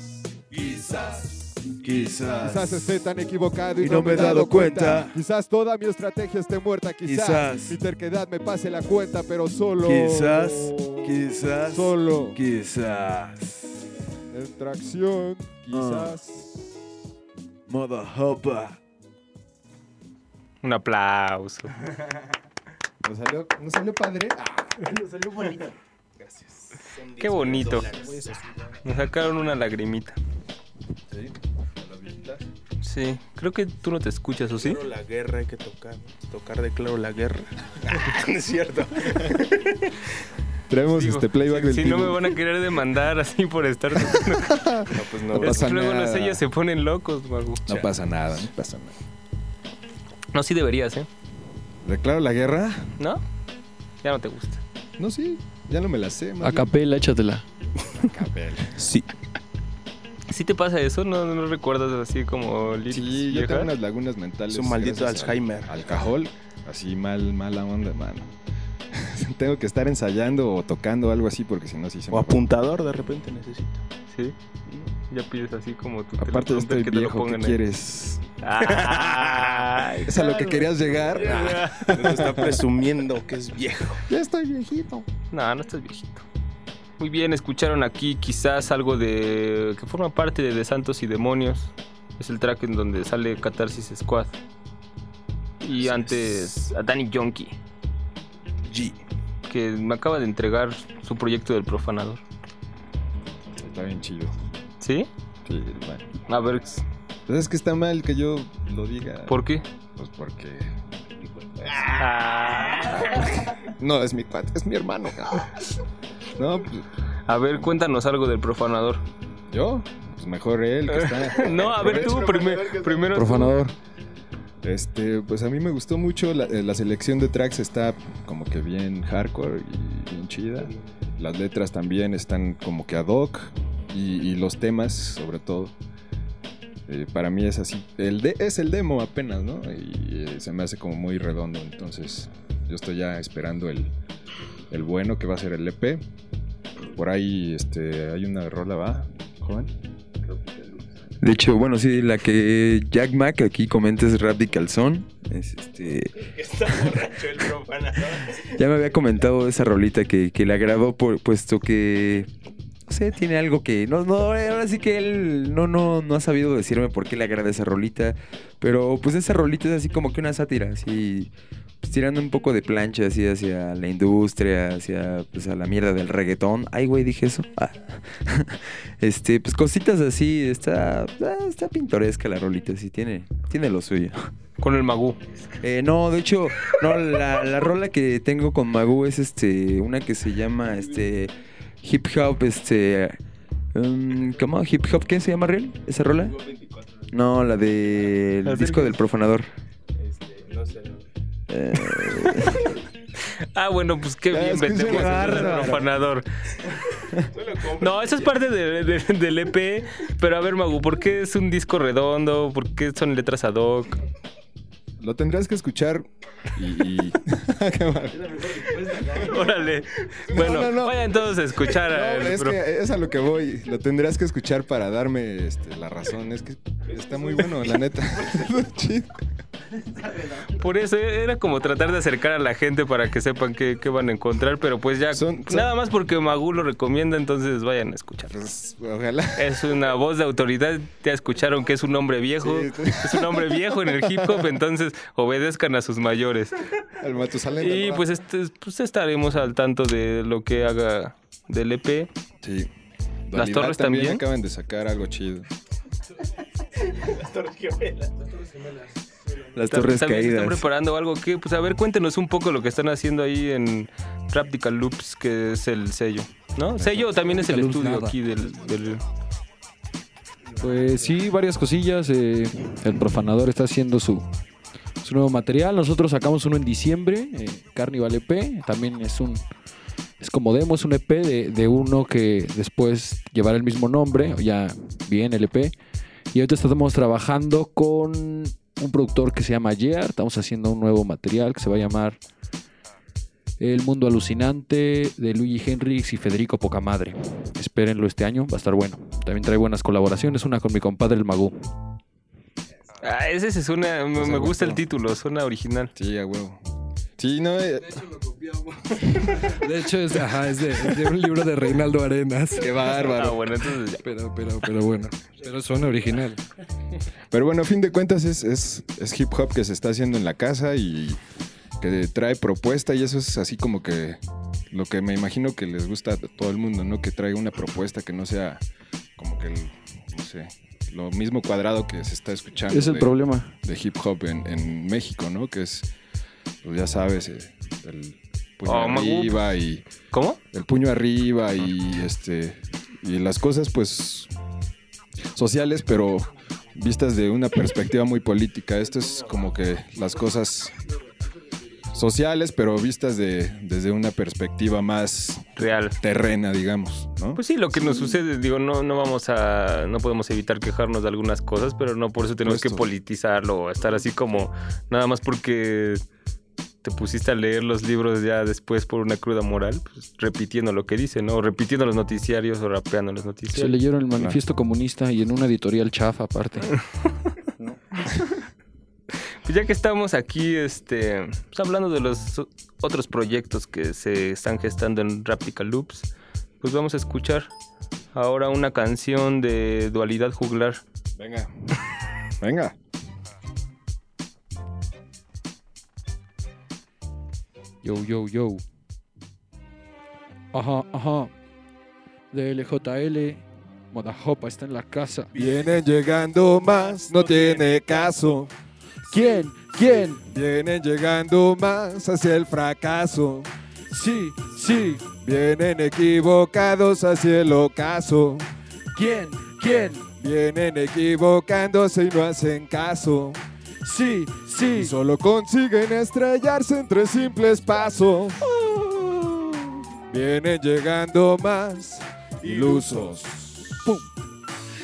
Quizás. Quizás esté tan equivocado y, Y no me he dado cuenta. Quizás toda mi estrategia esté muerta. Quizás, Quizás. mi terquedad me pase la cuenta, pero solo. Quizás, quizás, Solo. quizás. En tracción, Ah. quizás. Moda Hopa. Un aplauso. ¿Nos salió, nos salió padre? Nos salió bonito. Qué bonito. Me sacaron una lagrimita. Sí. Sí, creo que tú no te escuchas, ¿o sí? Claro, la guerra hay que tocar. Tocar de claro la guerra. no es cierto. Traemos Digo, este playback si, del si no me van a querer demandar así por estar. no, pues no Es que pasa luego los nada. sellos se ponen locos, Magu. No pasa nada, no pasa nada. No, sí deberías, ¿eh? ¿Declaro la guerra? ¿No? Ya no te gusta. No, sí. Ya no me la sé. A capela, échatela. capela. Sí. ¿Sí te pasa eso? ¿No, no recuerdas así como lyrics Sí, yo viejas? tengo unas lagunas mentales. Es un maldito gracias al- Alzheimer. Alcohol, así mal, mala onda, mano. tengo que estar ensayando o tocando algo así porque si no, sí se O me... apuntador de repente necesito. Sí. Ya pides así como tu Aparte teleprompter estoy que te lo viejo, ¿qué pongan ahí. quieres? Ay, ¿Es a lo que claro. querías llegar? Nos está presumiendo que es viejo. Ya estoy viejito. No, no estás viejito. Muy bien, escucharon aquí quizás algo de. que forma parte de, de Santos y Demonios. Es el track en donde sale Catarsis Squad. Y antes a Danny Yonki. G. Que me acaba de entregar su proyecto del profanador. Está bien chido. ¿Sí? Sí, bueno. A ver, Pues es que está mal que yo lo diga. ¿por qué? Pues porque... Ah. No, es mi cuate, es mi hermano. No, pues, A ver, cuéntanos algo del profanador. ¿yo? Pues mejor él que está... No, a ver tú, primer- primero. Profanador. Este, pues a mí me gustó mucho, la, eh, la selección de tracks está como que bien hardcore y bien chida. Las letras también están como que ad hoc y, y los temas sobre todo. Eh, para mí es así, el de, es el demo apenas, ¿no? Y eh, se me hace como muy redondo, entonces yo estoy ya esperando el, el bueno que va a ser el EP. Por ahí este, hay una rola, ¿va? Joven. De hecho, bueno, sí, la que Jack Mac aquí comenta es Rap de Calzón. Es este. Está borracho el profanador. Ya me había comentado esa rolita que, que le agradó por, puesto que. No sé, tiene algo que. No, no, ahora sí que él no, no, no ha sabido decirme por qué le agrada esa rolita. Pero pues esa rolita es así como que una sátira, así. Pues, tirando un poco de plancha así hacia la industria, hacia pues a la mierda del reggaetón. Ay, güey, dije eso. Ah. este, pues cositas así, está, ah, está pintoresca la rolita, sí, tiene, tiene lo suyo. Con el Magú. Eh, no, de hecho, no, la, la rola que tengo con Magu es este, una que se llama este hip hop, este, um, ¿cómo? Hip hop, ¿qué se llama real? ¿Esa rola? No, la del ¿La disco del profanador. Eh, Ah, bueno, pues qué bien vendemos el profanador. No, eso es parte de- de- del EP. Pero a ver, Magu, ¿por qué es un disco redondo? ¿Por qué son letras ad hoc? Lo tendrás que escuchar y... y- Qué mal. Órale. Bueno, no, no. vayan todos a escuchar a No, es que es a lo que voy. Lo tendrás que escuchar para darme este, la razón. Es que está muy bueno, la neta. Por eso era como tratar de acercar a la gente para que sepan qué, qué van a encontrar, pero pues ya Son- son- nada más porque Magu lo recomienda, entonces vayan a escuchar. Pues, ojalá. Es una voz de autoridad, ya escucharon que es un hombre viejo, Sí, sí. es un hombre viejo en el hip hop, entonces obedezcan a sus mayores. Al Matusalén. Y pues, este, pues estaremos al tanto de lo que haga del EP. Sí. Las Torres también. acaban de sacar algo chido. las torres También se están caídas. preparando algo que, pues a ver, cuéntenos un poco lo que están haciendo ahí en Practical Loops, que es el sello. ¿No? Sello también es el Loops, estudio nada. aquí del, del- Pues sí, varias cosillas. eh, el profanador está haciendo su, su nuevo material. Nosotros sacamos uno en diciembre, eh, Carnival EP. También es un es como demo, es un EP de, de uno que después llevará el mismo nombre, ya bien el EP. Y ahorita estamos trabajando con un productor que se llama Year. Estamos haciendo un nuevo material que se va a llamar El Mundo Alucinante de Luigi Henrix y Federico Pocamadre. Espérenlo este año, va a estar bueno. También trae buenas colaboraciones, una con mi compadre el Magú. Ah, ese se suena, me, gusta el título, suena original. Sí, a huevo. Sí, no. eh, De hecho, es, ajá, es, de, es de un libro de Reinaldo Arenas. qué Ah, bárbaro. bueno, entonces ya. Pero, pero, pero bueno. Pero suena original. Pero bueno, a fin de cuentas es, es, es hip hop que se está haciendo en la casa y que trae propuesta y eso es así como que lo que me imagino que les gusta a todo el mundo, ¿no? Que traiga una propuesta que no sea como que, el, no sé, lo mismo cuadrado que se está escuchando. Es el de- problema. De hip hop en, en México, ¿no? Que es, pues ya sabes, eh, el puño Oh, arriba y... ¿Cómo? El puño arriba y este... Y las cosas, pues, sociales, pero vistas de una perspectiva muy política. Esto es como que las cosas sociales, pero vistas de, desde una perspectiva más real, terrena, digamos, ¿no? Pues sí, lo que nos sucede, digo, no, no vamos a, no podemos evitar quejarnos de algunas cosas, pero no por eso tenemos que politizarlo o estar así como, nada más porque te pusiste a leer los libros ya después por una cruda moral, pues repitiendo lo que dice, ¿no? O repitiendo los noticiarios o rapeando los noticiarios. Se leyeron el manifiesto comunista y en una editorial chafa aparte. Pues ya que estamos aquí, este, pues hablando de los otros proyectos que se están gestando en Raptical Loops, pues vamos a escuchar ahora una canción de dualidad juglar. Venga. Venga. Yo, yo, yo. Ajá, ajá. DLJL. Modajopa está en la casa. Vienen llegando más, no tiene caso. ¿Quién? ¿Quién? Vienen llegando más hacia el fracaso. Sí, sí. Vienen equivocados hacia el ocaso. ¿Quién? ¿Quién? Vienen equivocándose y no hacen caso. Sí, sí. Y solo consiguen estrellarse entre simples pasos. Vienen llegando más ilusos. ¡Pum!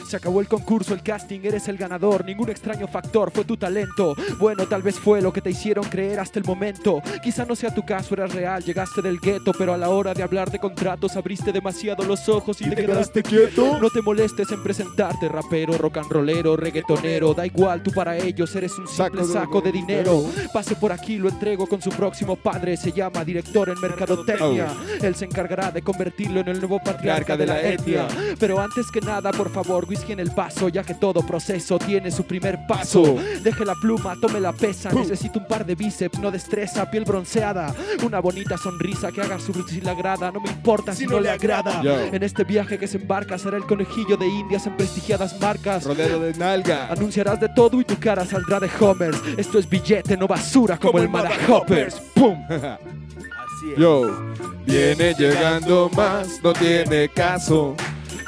Se acabó el concurso, el casting, eres el ganador. Ningún extraño factor fue tu talento. Bueno, tal vez fue lo que te hicieron creer hasta el momento. Quizá no sea tu caso, eras real, llegaste del gueto, pero a la hora de hablar de contratos abriste demasiado los ojos y, te, quedaste quieto. No te molestes en presentarte, rapero, rock and rollero, reggaetonero. Da igual, tú para ellos eres un simple saco de dinero. Pase por aquí, lo entrego con su próximo padre. Se llama director en mercadotecnia. Él se encargará de convertirlo en el nuevo patriarca de la etnia. Pero antes que nada, por favor, whisky en el vaso, ya que todo proceso tiene su primer paso. Deje la pluma, tome la pesa. Necesito un par de bíceps, no destreza, piel bronceada. Una bonita sonrisa que haga su grada. No me importa si, no le agrada. Yo. En este viaje que se embarca, será el conejillo de indias en prestigiadas marcas. Rodeo de nalga. Anunciarás de todo y tu cara saldrá de Homers. Esto es billete, no basura como, el Hoppers. ¡Pum! Yo, viene llegando más, no tiene caso.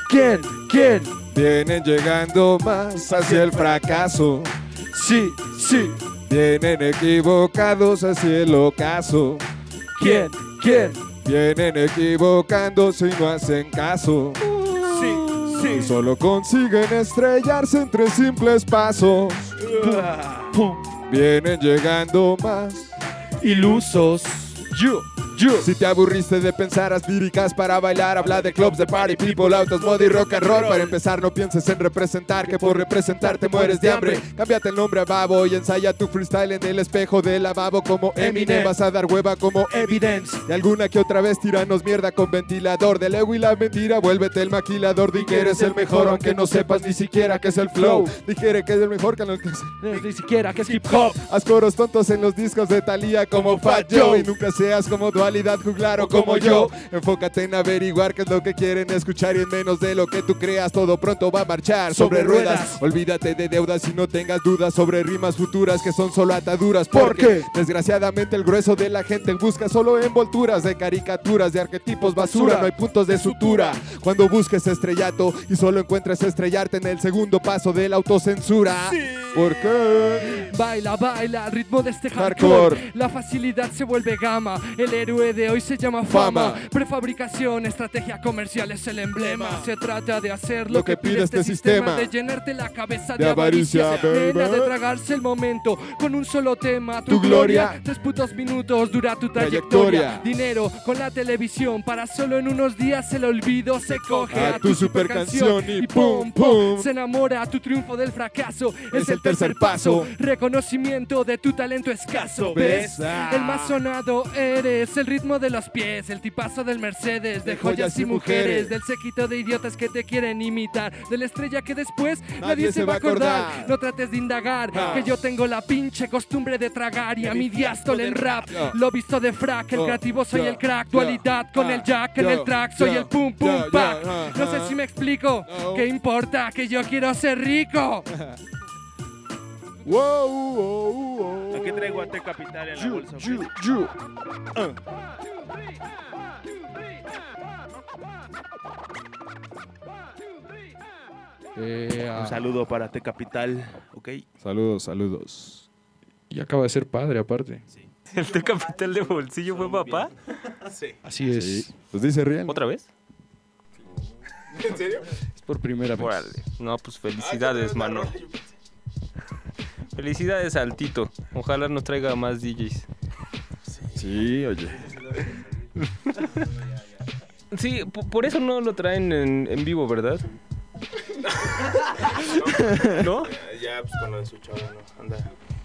¿Quién? ¿Quién? Vienen llegando más hacia el fracaso. Sí, sí. Vienen equivocados hacia el ocaso. ¿Quién? ¿Quién? Vienen equivocándose y no hacen caso. Sí, Y solo consiguen estrellarse entre simples pasos. Pum. Vienen llegando más Ilusos. Yo, Si te aburriste de pensar as líricas para bailar, habla de clubs, de party, people, autos, moda y rock and roll. Para empezar, no pienses en representar, que por representar te mueres de hambre. Cámbiate el nombre a Babo y ensaya tu freestyle en el espejo del lavabo como Eminem. Vas a dar hueva como Evidence. Y alguna que otra vez tiranos mierda con ventilador del ego y la mentira. Vuélvete el maquilador, di que eres el mejor, aunque no sepas ni siquiera qué es el flow. Dijere que es el mejor que no que Ni siquiera que es hip hop. Haz coros tontos en los discos de Thalía como Fat Joe Y nunca seas como dualidad juglar o como yo. Enfócate en averiguar qué es lo que quieren escuchar Y en menos de lo que tú creas todo pronto va a marchar. Sobre, ruedas. Olvídate de deudas y no tengas dudas sobre rimas futuras que son solo ataduras. Porque desgraciadamente el grueso de la gente busca solo envolturas de caricaturas De arquetipos basura, no hay puntos de sutura. Cuando busques estrellato y solo encuentres estrellarte en el segundo paso de la autocensura. ¿Por qué? Baila, baila al ritmo de este Hardcore. hardcore. La facilidad se vuelve gama. El héroe de hoy se llama fama. Fama. Prefabricación, estrategia comercial es el emblema. Se trata de hacer lo, Lo que pide este sistema. De llenarte la cabeza De de, avaricia. avaricia, de tragarse el momento con un solo tema. Tu, Tu gloria. gloria. Tres putos minutos dura tu Trayectoria. trayectoria. Dinero con la televisión. Para solo en unos días el olvido se coge A a, tu tu super canción y pum, pum. Se enamora tu triunfo del fracaso. Es el tercer paso. Reconocimiento de tu talento escaso. ¿Ves? ¿Ves? Ah. El más sonado eres, el el ritmo de los pies, el tipazo del Mercedes, de, joyas y mujeres, del séquito de idiotas que te quieren imitar, de la estrella que después nadie, se va a acordar. No trates de indagar, Ah. que yo tengo la pinche costumbre de tragar y a mi diástole en rap. Lo visto de frac, el Oh, creativo soy el crack, dualidad con ah, el jack en el track, soy el pum pum pack. ah, No sé ah. si me explico, ¿qué importa? Que yo quiero ser rico. Wow, wow, wow. Aquí traigo a T Capital en la bolsa. yu, yu. Eh, ah, Un saludo para T Capital, ¿ok? Saludos, saludos. Y acaba de ser padre, aparte. ¿El té capital de bolsillo fue papá? Sí. Así es. Sí. Pues dice Rian. ¿Otra vez? ¿En serio? Es por primera vez. Órale. No, pues felicidades, mano. Felicidades al Tito. Ojalá nos traiga más DJs. Sí, oye. Sí, po- por eso no lo traen en, en vivo, ¿verdad? ¿No? Ya, pues con lo de su chava, no, anda.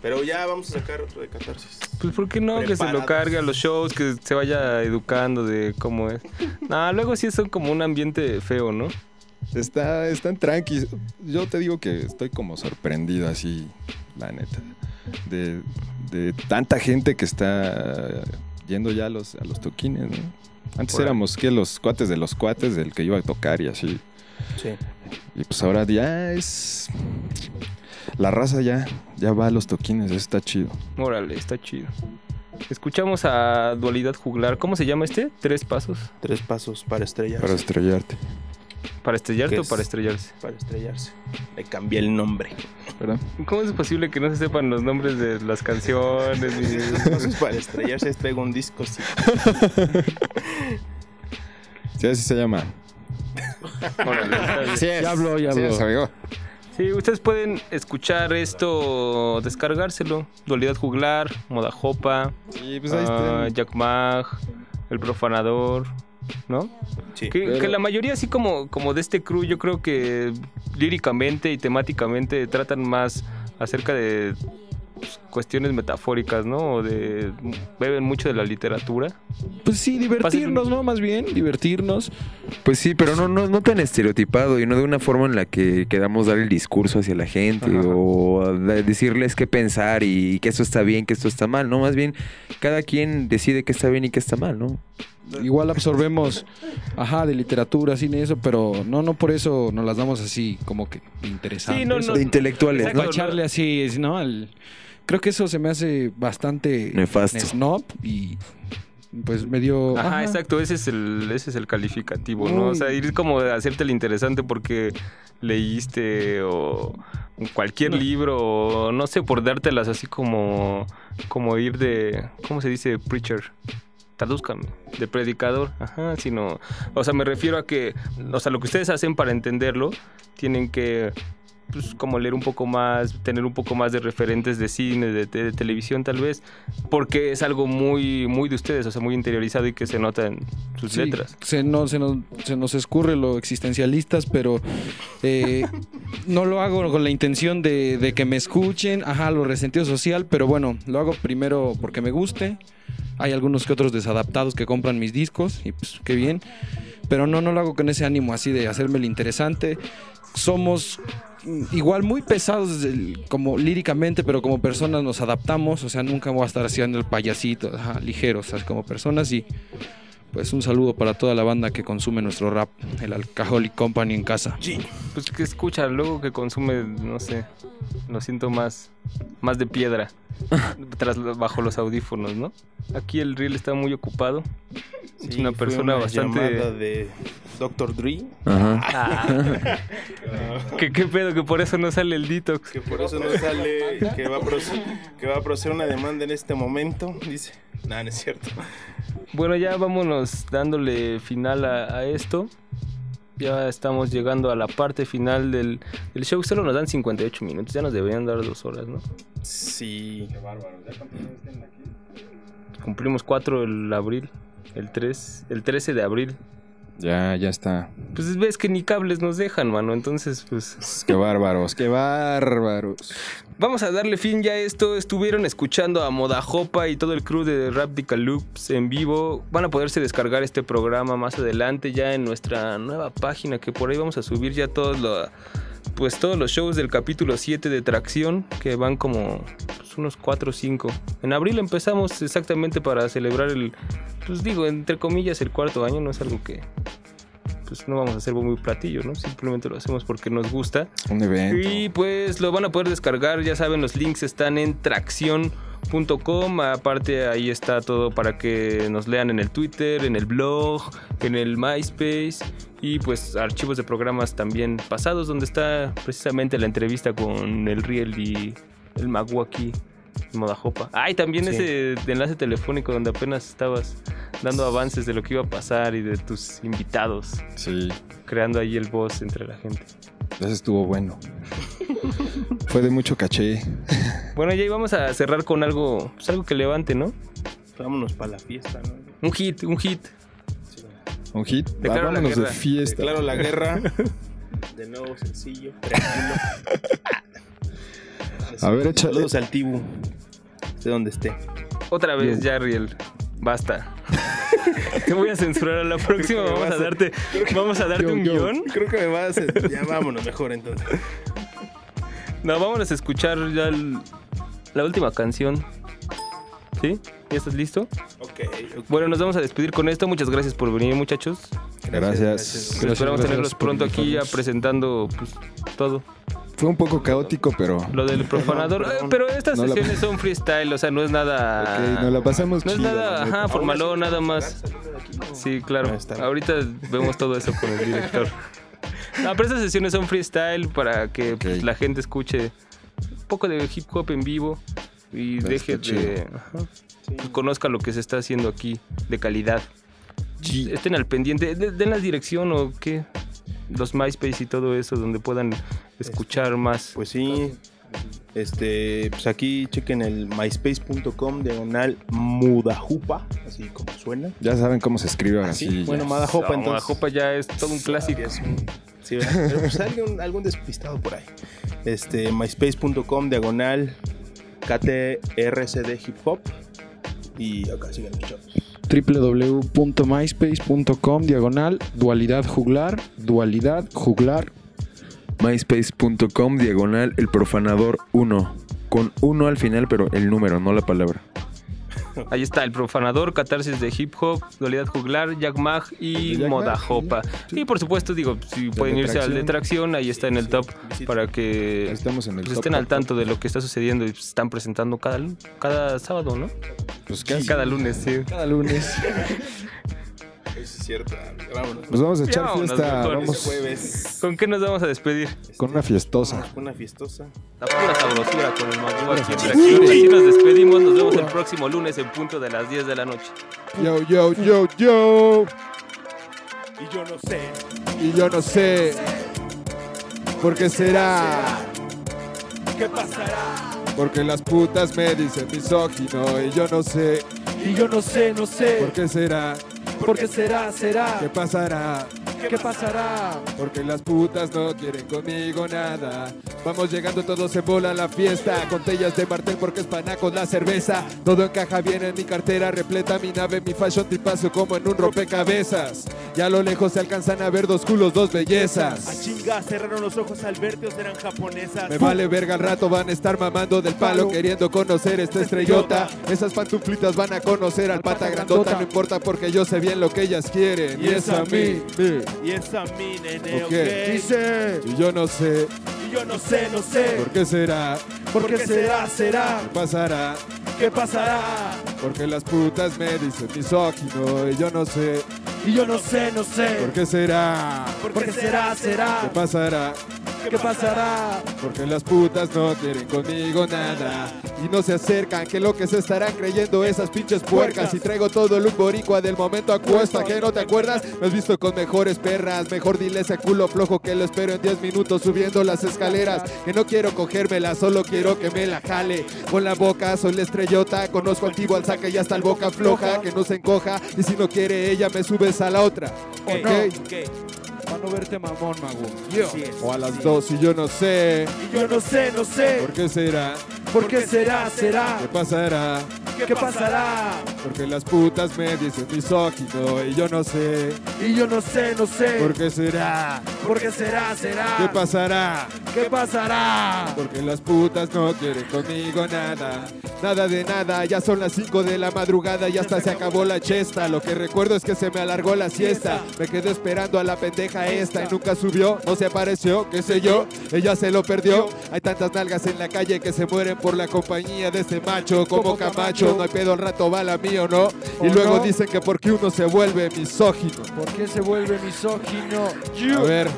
Pero ya vamos a sacar otro de catarsis. Pues ¿por qué no? Que se lo cargue a los shows, que se vaya educando de cómo es. No, luego sí es como un ambiente feo, ¿no? Está, están tranquis. Yo te digo que estoy como sorprendido así, la neta. De, de tanta gente que está yendo ya a los, a los toquines, ¿no? Antes éramos que los cuates de los cuates del que iba a tocar y así. Sí. Y pues ahora ya es. La raza ya, ya va a los toquines, eso está chido. Órale, está chido. Escuchamos a Dualidad Juglar. ¿Cómo se llama este? ¿Tres pasos? Tres pasos para estrellarse. Para estrellarte. ¿Para estrellarte ¿Qué o es? para estrellarse? Para estrellarse. Le cambié el nombre. ¿Verdad? ¿Cómo es posible que no se sepan los nombres de las canciones? para estrellarse traigo un disco, sí. Sí, así se llama. Órale. Sí es. Ya habló, ya Sí habló. es, amigo. Sí, ustedes pueden escuchar esto, descargárselo. Dualidad Juglar, Moda Jopa, Sí, pues ahí ah. Jack Mag, El Profanador, ¿no? Sí. Que, Pero- que la mayoría, así como, como de este crew, yo creo que líricamente y temáticamente tratan más acerca de pues, cuestiones metafóricas, ¿no? O de. beben mucho de la literatura. Pues sí, divertirnos, ¿no? Más bien, divertirnos. Pues sí, pero no, no, no tan estereotipado y no de una forma en la que queramos dar el discurso hacia la gente Ajá. o de- decirles qué pensar y que esto está bien, que esto está mal, ¿no? Más bien, cada quien decide qué está bien y qué está mal, ¿no? Igual absorbemos, ajá, de literatura, cine y eso, pero no, no por eso nos las damos así como que interesantes. Sí, no, no. De intelectuales, Exacto, Para echarle así, ¿no? Al- creo que eso se me hace bastante Nefasto. snob y pues medio... Ajá, ajá. exacto, ese es el, ese es el calificativo, ¿no? O sea, ir como de hacerte el interesante porque leíste o cualquier No. libro, o no sé, por dártelas así como, como ir de, ¿cómo se dice? Preacher. Tradúzcame, de predicador, ajá, sino, o sea, me refiero a que, o sea, lo que ustedes hacen para entenderlo, tienen que, pues, como leer un poco más, tener un poco más de referentes de cine, de, de- de televisión tal vez, porque es algo muy, muy de ustedes, o sea, muy interiorizado y que se nota en sus Sí, letras. Se, no- se nos, se nos escurre lo existencialistas, pero eh, no lo hago con la intención de, de que me escuchen, ajá, lo resentido social, pero bueno, lo hago primero porque me guste. Hay algunos que otros desadaptados que compran mis discos y pues qué bien. Pero no, no lo hago con ese ánimo así de hacerme el interesante. Somos igual muy pesados como líricamente, pero como personas nos adaptamos. O sea, nunca voy a estar haciendo el payasito, ajá, ligeros, o sea, como personas y pues un saludo para toda la banda que consume nuestro rap, el Alcoholic Company en casa. Pues que escucha, luego que consume, no sé, lo siento más, más de piedra, tras, bajo los audífonos, ¿no? Aquí el reel está muy ocupado. es Sí, una fue persona una bastante... de Dr. Dre. Ah. ¿Qué, ¿Qué pedo? Que por eso no sale el detox. Que por eso no sale, que va, a proceder, que va a proceder una demanda en este momento, dice. Nada, no es cierto. Bueno, ya vámonos dándole final a, a esto. Ya estamos llegando a la parte final del, del show. Solo nos dan 58 minutos. Ya nos deberían dar dos horas, ¿no? Sí. Cumplimos 4 el abril. El 3, el 13 de abril. Ya, ya está. Pues ves que ni cables nos dejan, mano. Entonces, pues. Qué bárbaros, qué bárbaros. Vamos a darle fin ya a esto. Estuvieron escuchando a Modajopa y todo el crew de Raptical Loops en vivo. Van a poderse descargar este programa más adelante ya en nuestra nueva página que por ahí vamos a subir ya todos los pues todos los shows del capítulo 7 de Tracción que van como pues, unos 4 o 5. En abril empezamos exactamente para celebrar el pues digo, entre comillas el cuarto año, no es algo que pues no vamos a hacer muy platillo, ¿no? Simplemente lo hacemos porque nos gusta. Un evento. Y pues lo van a poder descargar, ya saben, los links están en tracción.com. Aparte ahí está todo para que nos lean en el Twitter, en el blog, en el MySpace y pues archivos de programas también pasados donde está precisamente la entrevista con el Riel y el Maguaki Modajopa. Ah, y también Sí. ese enlace telefónico donde apenas estabas dando avances de lo que iba a pasar y de tus invitados. Sí. Creando ahí el voz entre la gente. Ese estuvo bueno. Fue de mucho caché. Bueno, ya íbamos a cerrar con algo, pues algo que levante, ¿no? Vámonos para la fiesta, ¿no? Un hit, un hit. Un hit. Declaro la vámonos de guerra. fiesta. Declaro la guerra. De nuevo, sencillo, tranquilo. A ver, échale. Saludos al Tibu. De donde esté. Otra vez, ya, Riel. Basta. Te voy a censurar a la próxima. Vamos a a- darte, vamos a darte Yo, un yo. guion. Creo que me vas a... Ya vámonos mejor entonces. No, vámonos a escuchar ya el- la última canción. ¿Sí? ¿Ya estás listo? Ok. Bueno, nos vamos a despedir con esto. Muchas gracias por venir, muchachos. Gracias. Esperamos Gracias tenerlos por pronto aquí ya presentando pues, todo. Fue un poco caótico, pero. Lo del profanador. Eh, pero estas no la- sesiones son freestyle, o sea, no es nada. Ok, nos la pasamos No es chido, nada, neta. ajá, formalón, nada más. Sí, claro. Ahorita vemos todo eso con el director. No, pero estas sesiones son freestyle para que pues, la gente escuche un poco de hip hop en vivo y Está deje chido. de. ajá, pues, conozca lo que se está haciendo aquí de calidad. Estén al pendiente. de- Den la dirección o qué. Los MySpace y todo eso, donde puedan escuchar más. Pues sí. Este, pues aquí chequen el myspace.com diagonal mudajupa, así como suena. Ya saben cómo se escribe ahora Así, sí. bueno, No, entonces. Madajopa ya es todo un clásico. Sí, ¿verdad? Pero pues algún, algún despistado por ahí. Este, myspace.com diagonal KTRCD Hip Hop. Y acá siguen los chavos. www.myspace.com diagonal dualidad juglar, dualidad juglar. myspace.com diagonal el profanador 1. Con 1 al final, pero el número, no la palabra. Ahí está el profanador, catarsis de hip hop, dualidad juglar, Jack Mag y Jack Mag, Modajopa. Y por supuesto, digo, si pueden irse al de tracción, ahí está en el top para que Estamos en el pues, top, estén top, al tanto de lo que está sucediendo y pues, están presentando cada, cada sábado, ¿no? Pues Sí, cada lunes, sí. Cada lunes. Eso es cierto. Vámonos. Nos vamos a echar vámonos, fiesta. Vamos Jueves. ¿Con qué nos vamos a despedir? con una fiestosa. Una fiestosa. La pura sabrosura con el Magu aquí en. Así nos despedimos. Nos vemos el próximo lunes en punto de las 10 de la noche. Yo, yo, yo, yo. Y yo no sé. Y yo no sé. ¿Por qué será? ¿Qué pasará? Porque las putas me dicen misógino y yo no sé. Y yo no sé, no sé. ¿Por qué será? ¿Por qué será, será? ¿Qué pasará? ¿Qué pasará? Porque las putas no quieren conmigo nada. Vamos llegando todos en bola a la fiesta. Con tellas de martel porque es con la cerveza. Todo encaja bien en mi cartera, repleta mi nave, mi fashion tipazo como en un rompecabezas. Ya a lo lejos se alcanzan a ver dos culos, dos A bellezas. chinga, cerraron los ojos al verte o serán japonesas. Me vale verga al rato, van a estar mamando del palo queriendo conocer esta estrellota. Esas pantuflitas van a conocer al pata grandota, no importa porque yo sé bien lo que ellas quieren. Y es a mí. Y es a mí, nene, Ok. ok. Dice. Y yo no sé. Y yo no sé, no sé. ¿Por qué será? ¿Por qué será, será? ¿Qué pasará? ¿Qué pasará? Porque las putas me dicen misógino y yo no sé. Y yo no sé, no sé. ¿Por qué será? ¿Por qué será, será? ¿Qué pasará? ¿Qué pasará? Porque las putas no quieren conmigo nada. Y no se acercan, que lo que se estarán creyendo esas pinches puercas. Y traigo todo el boricua del momento acuesta Que no te acuerdas, me has visto con mejores perras. Mejor dile ese culo flojo que lo espero en 10 minutos subiendo las escaleras. Que no quiero cogérmela, solo quiero que me la jale. Con la boca soy la estrellota, conozco tío al saque y hasta el boca floja. Que no se encoja. Y si no quiere ella me subes a la otra. Ok Para no verte mamón, mago. O a las dos y yo no sé Y yo no sé, no sé. ¿Por qué será? ¿Por qué será, será? ¿Qué pasará? ¿Qué pasará? Porque las putas me dicen misógino y yo no sé Y yo no sé, no sé. ¿Por qué será? ¿Por qué será, será? ¿Qué pasará? ¿Qué pasará? Porque las putas no quieren conmigo nada Nada de nada, ya son las 5 de la madrugada y hasta se acabó la chesta Lo que recuerdo es que se me alargó la siesta Me quedé esperando a la pendeja esta y nunca subió No se apareció, qué sé yo, ella se lo perdió. Hay tantas nalgas en la calle que se mueren por la compañía de este macho Como Camacho, no hay pedo al rato bala mío, ¿no? Y ¿O luego dicen que porque uno se vuelve misógino. ¿Por qué se vuelve misógino? A ver,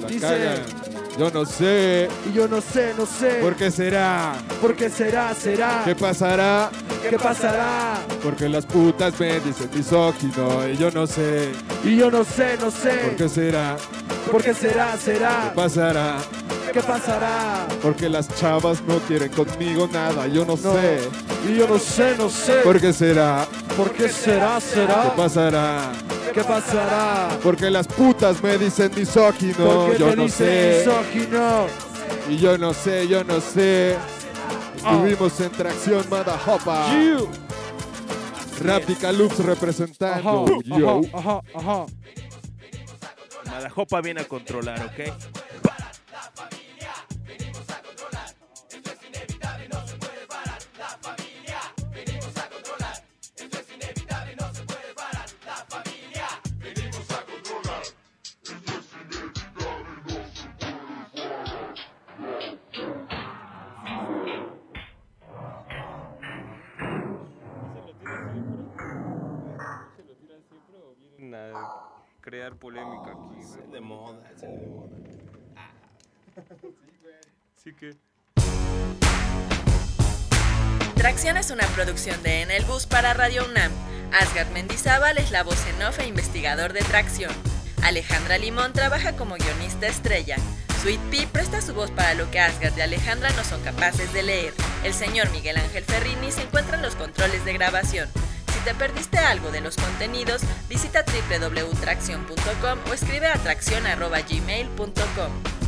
la Dice-. Yo no sé. Y yo no sé, no sé. ¿Por qué será? ¿Por qué será, será? ¿Qué pasará? ¿Qué pasará? Porque las putas me dicen misógino y yo no sé. Y yo no sé, no sé. ¿Por qué será? ¿Por qué será, será? ¿Qué pasará? ¿Qué pasará? Porque las chavas no quieren conmigo nada, yo no, sé. Y yo no sé, no sé. ¿Por qué será? ¿Por qué será, será? ¿Qué pasará? ¿Qué pasará? Porque las putas me dicen misógino, ¿Por qué yo no dicen sé. misógino? Y yo no sé, yo no sé. Estuvimos en tracción Madahopa. You. Rápica Lux representando. Ajá, Yo. ajá, ajá, ajá. Madajopa viene a controlar, ¿ok? A crear polémica aquí. Es de moda, es de moda. Sí que. Tracción es una producción de En el Bus para Radio UNAM. Asgard Mendizábal es la voz en off e investigador de Tracción. Alejandra Limón trabaja como guionista estrella. Sweet Pea presta su voz para lo que Asgard y Alejandra no son capaces de leer. El señor Miguel Ángel Ferrini se encuentra en los controles de grabación. Te perdiste algo de los contenidos, visita www.tracción.com o escribe a tracción.gmail.com.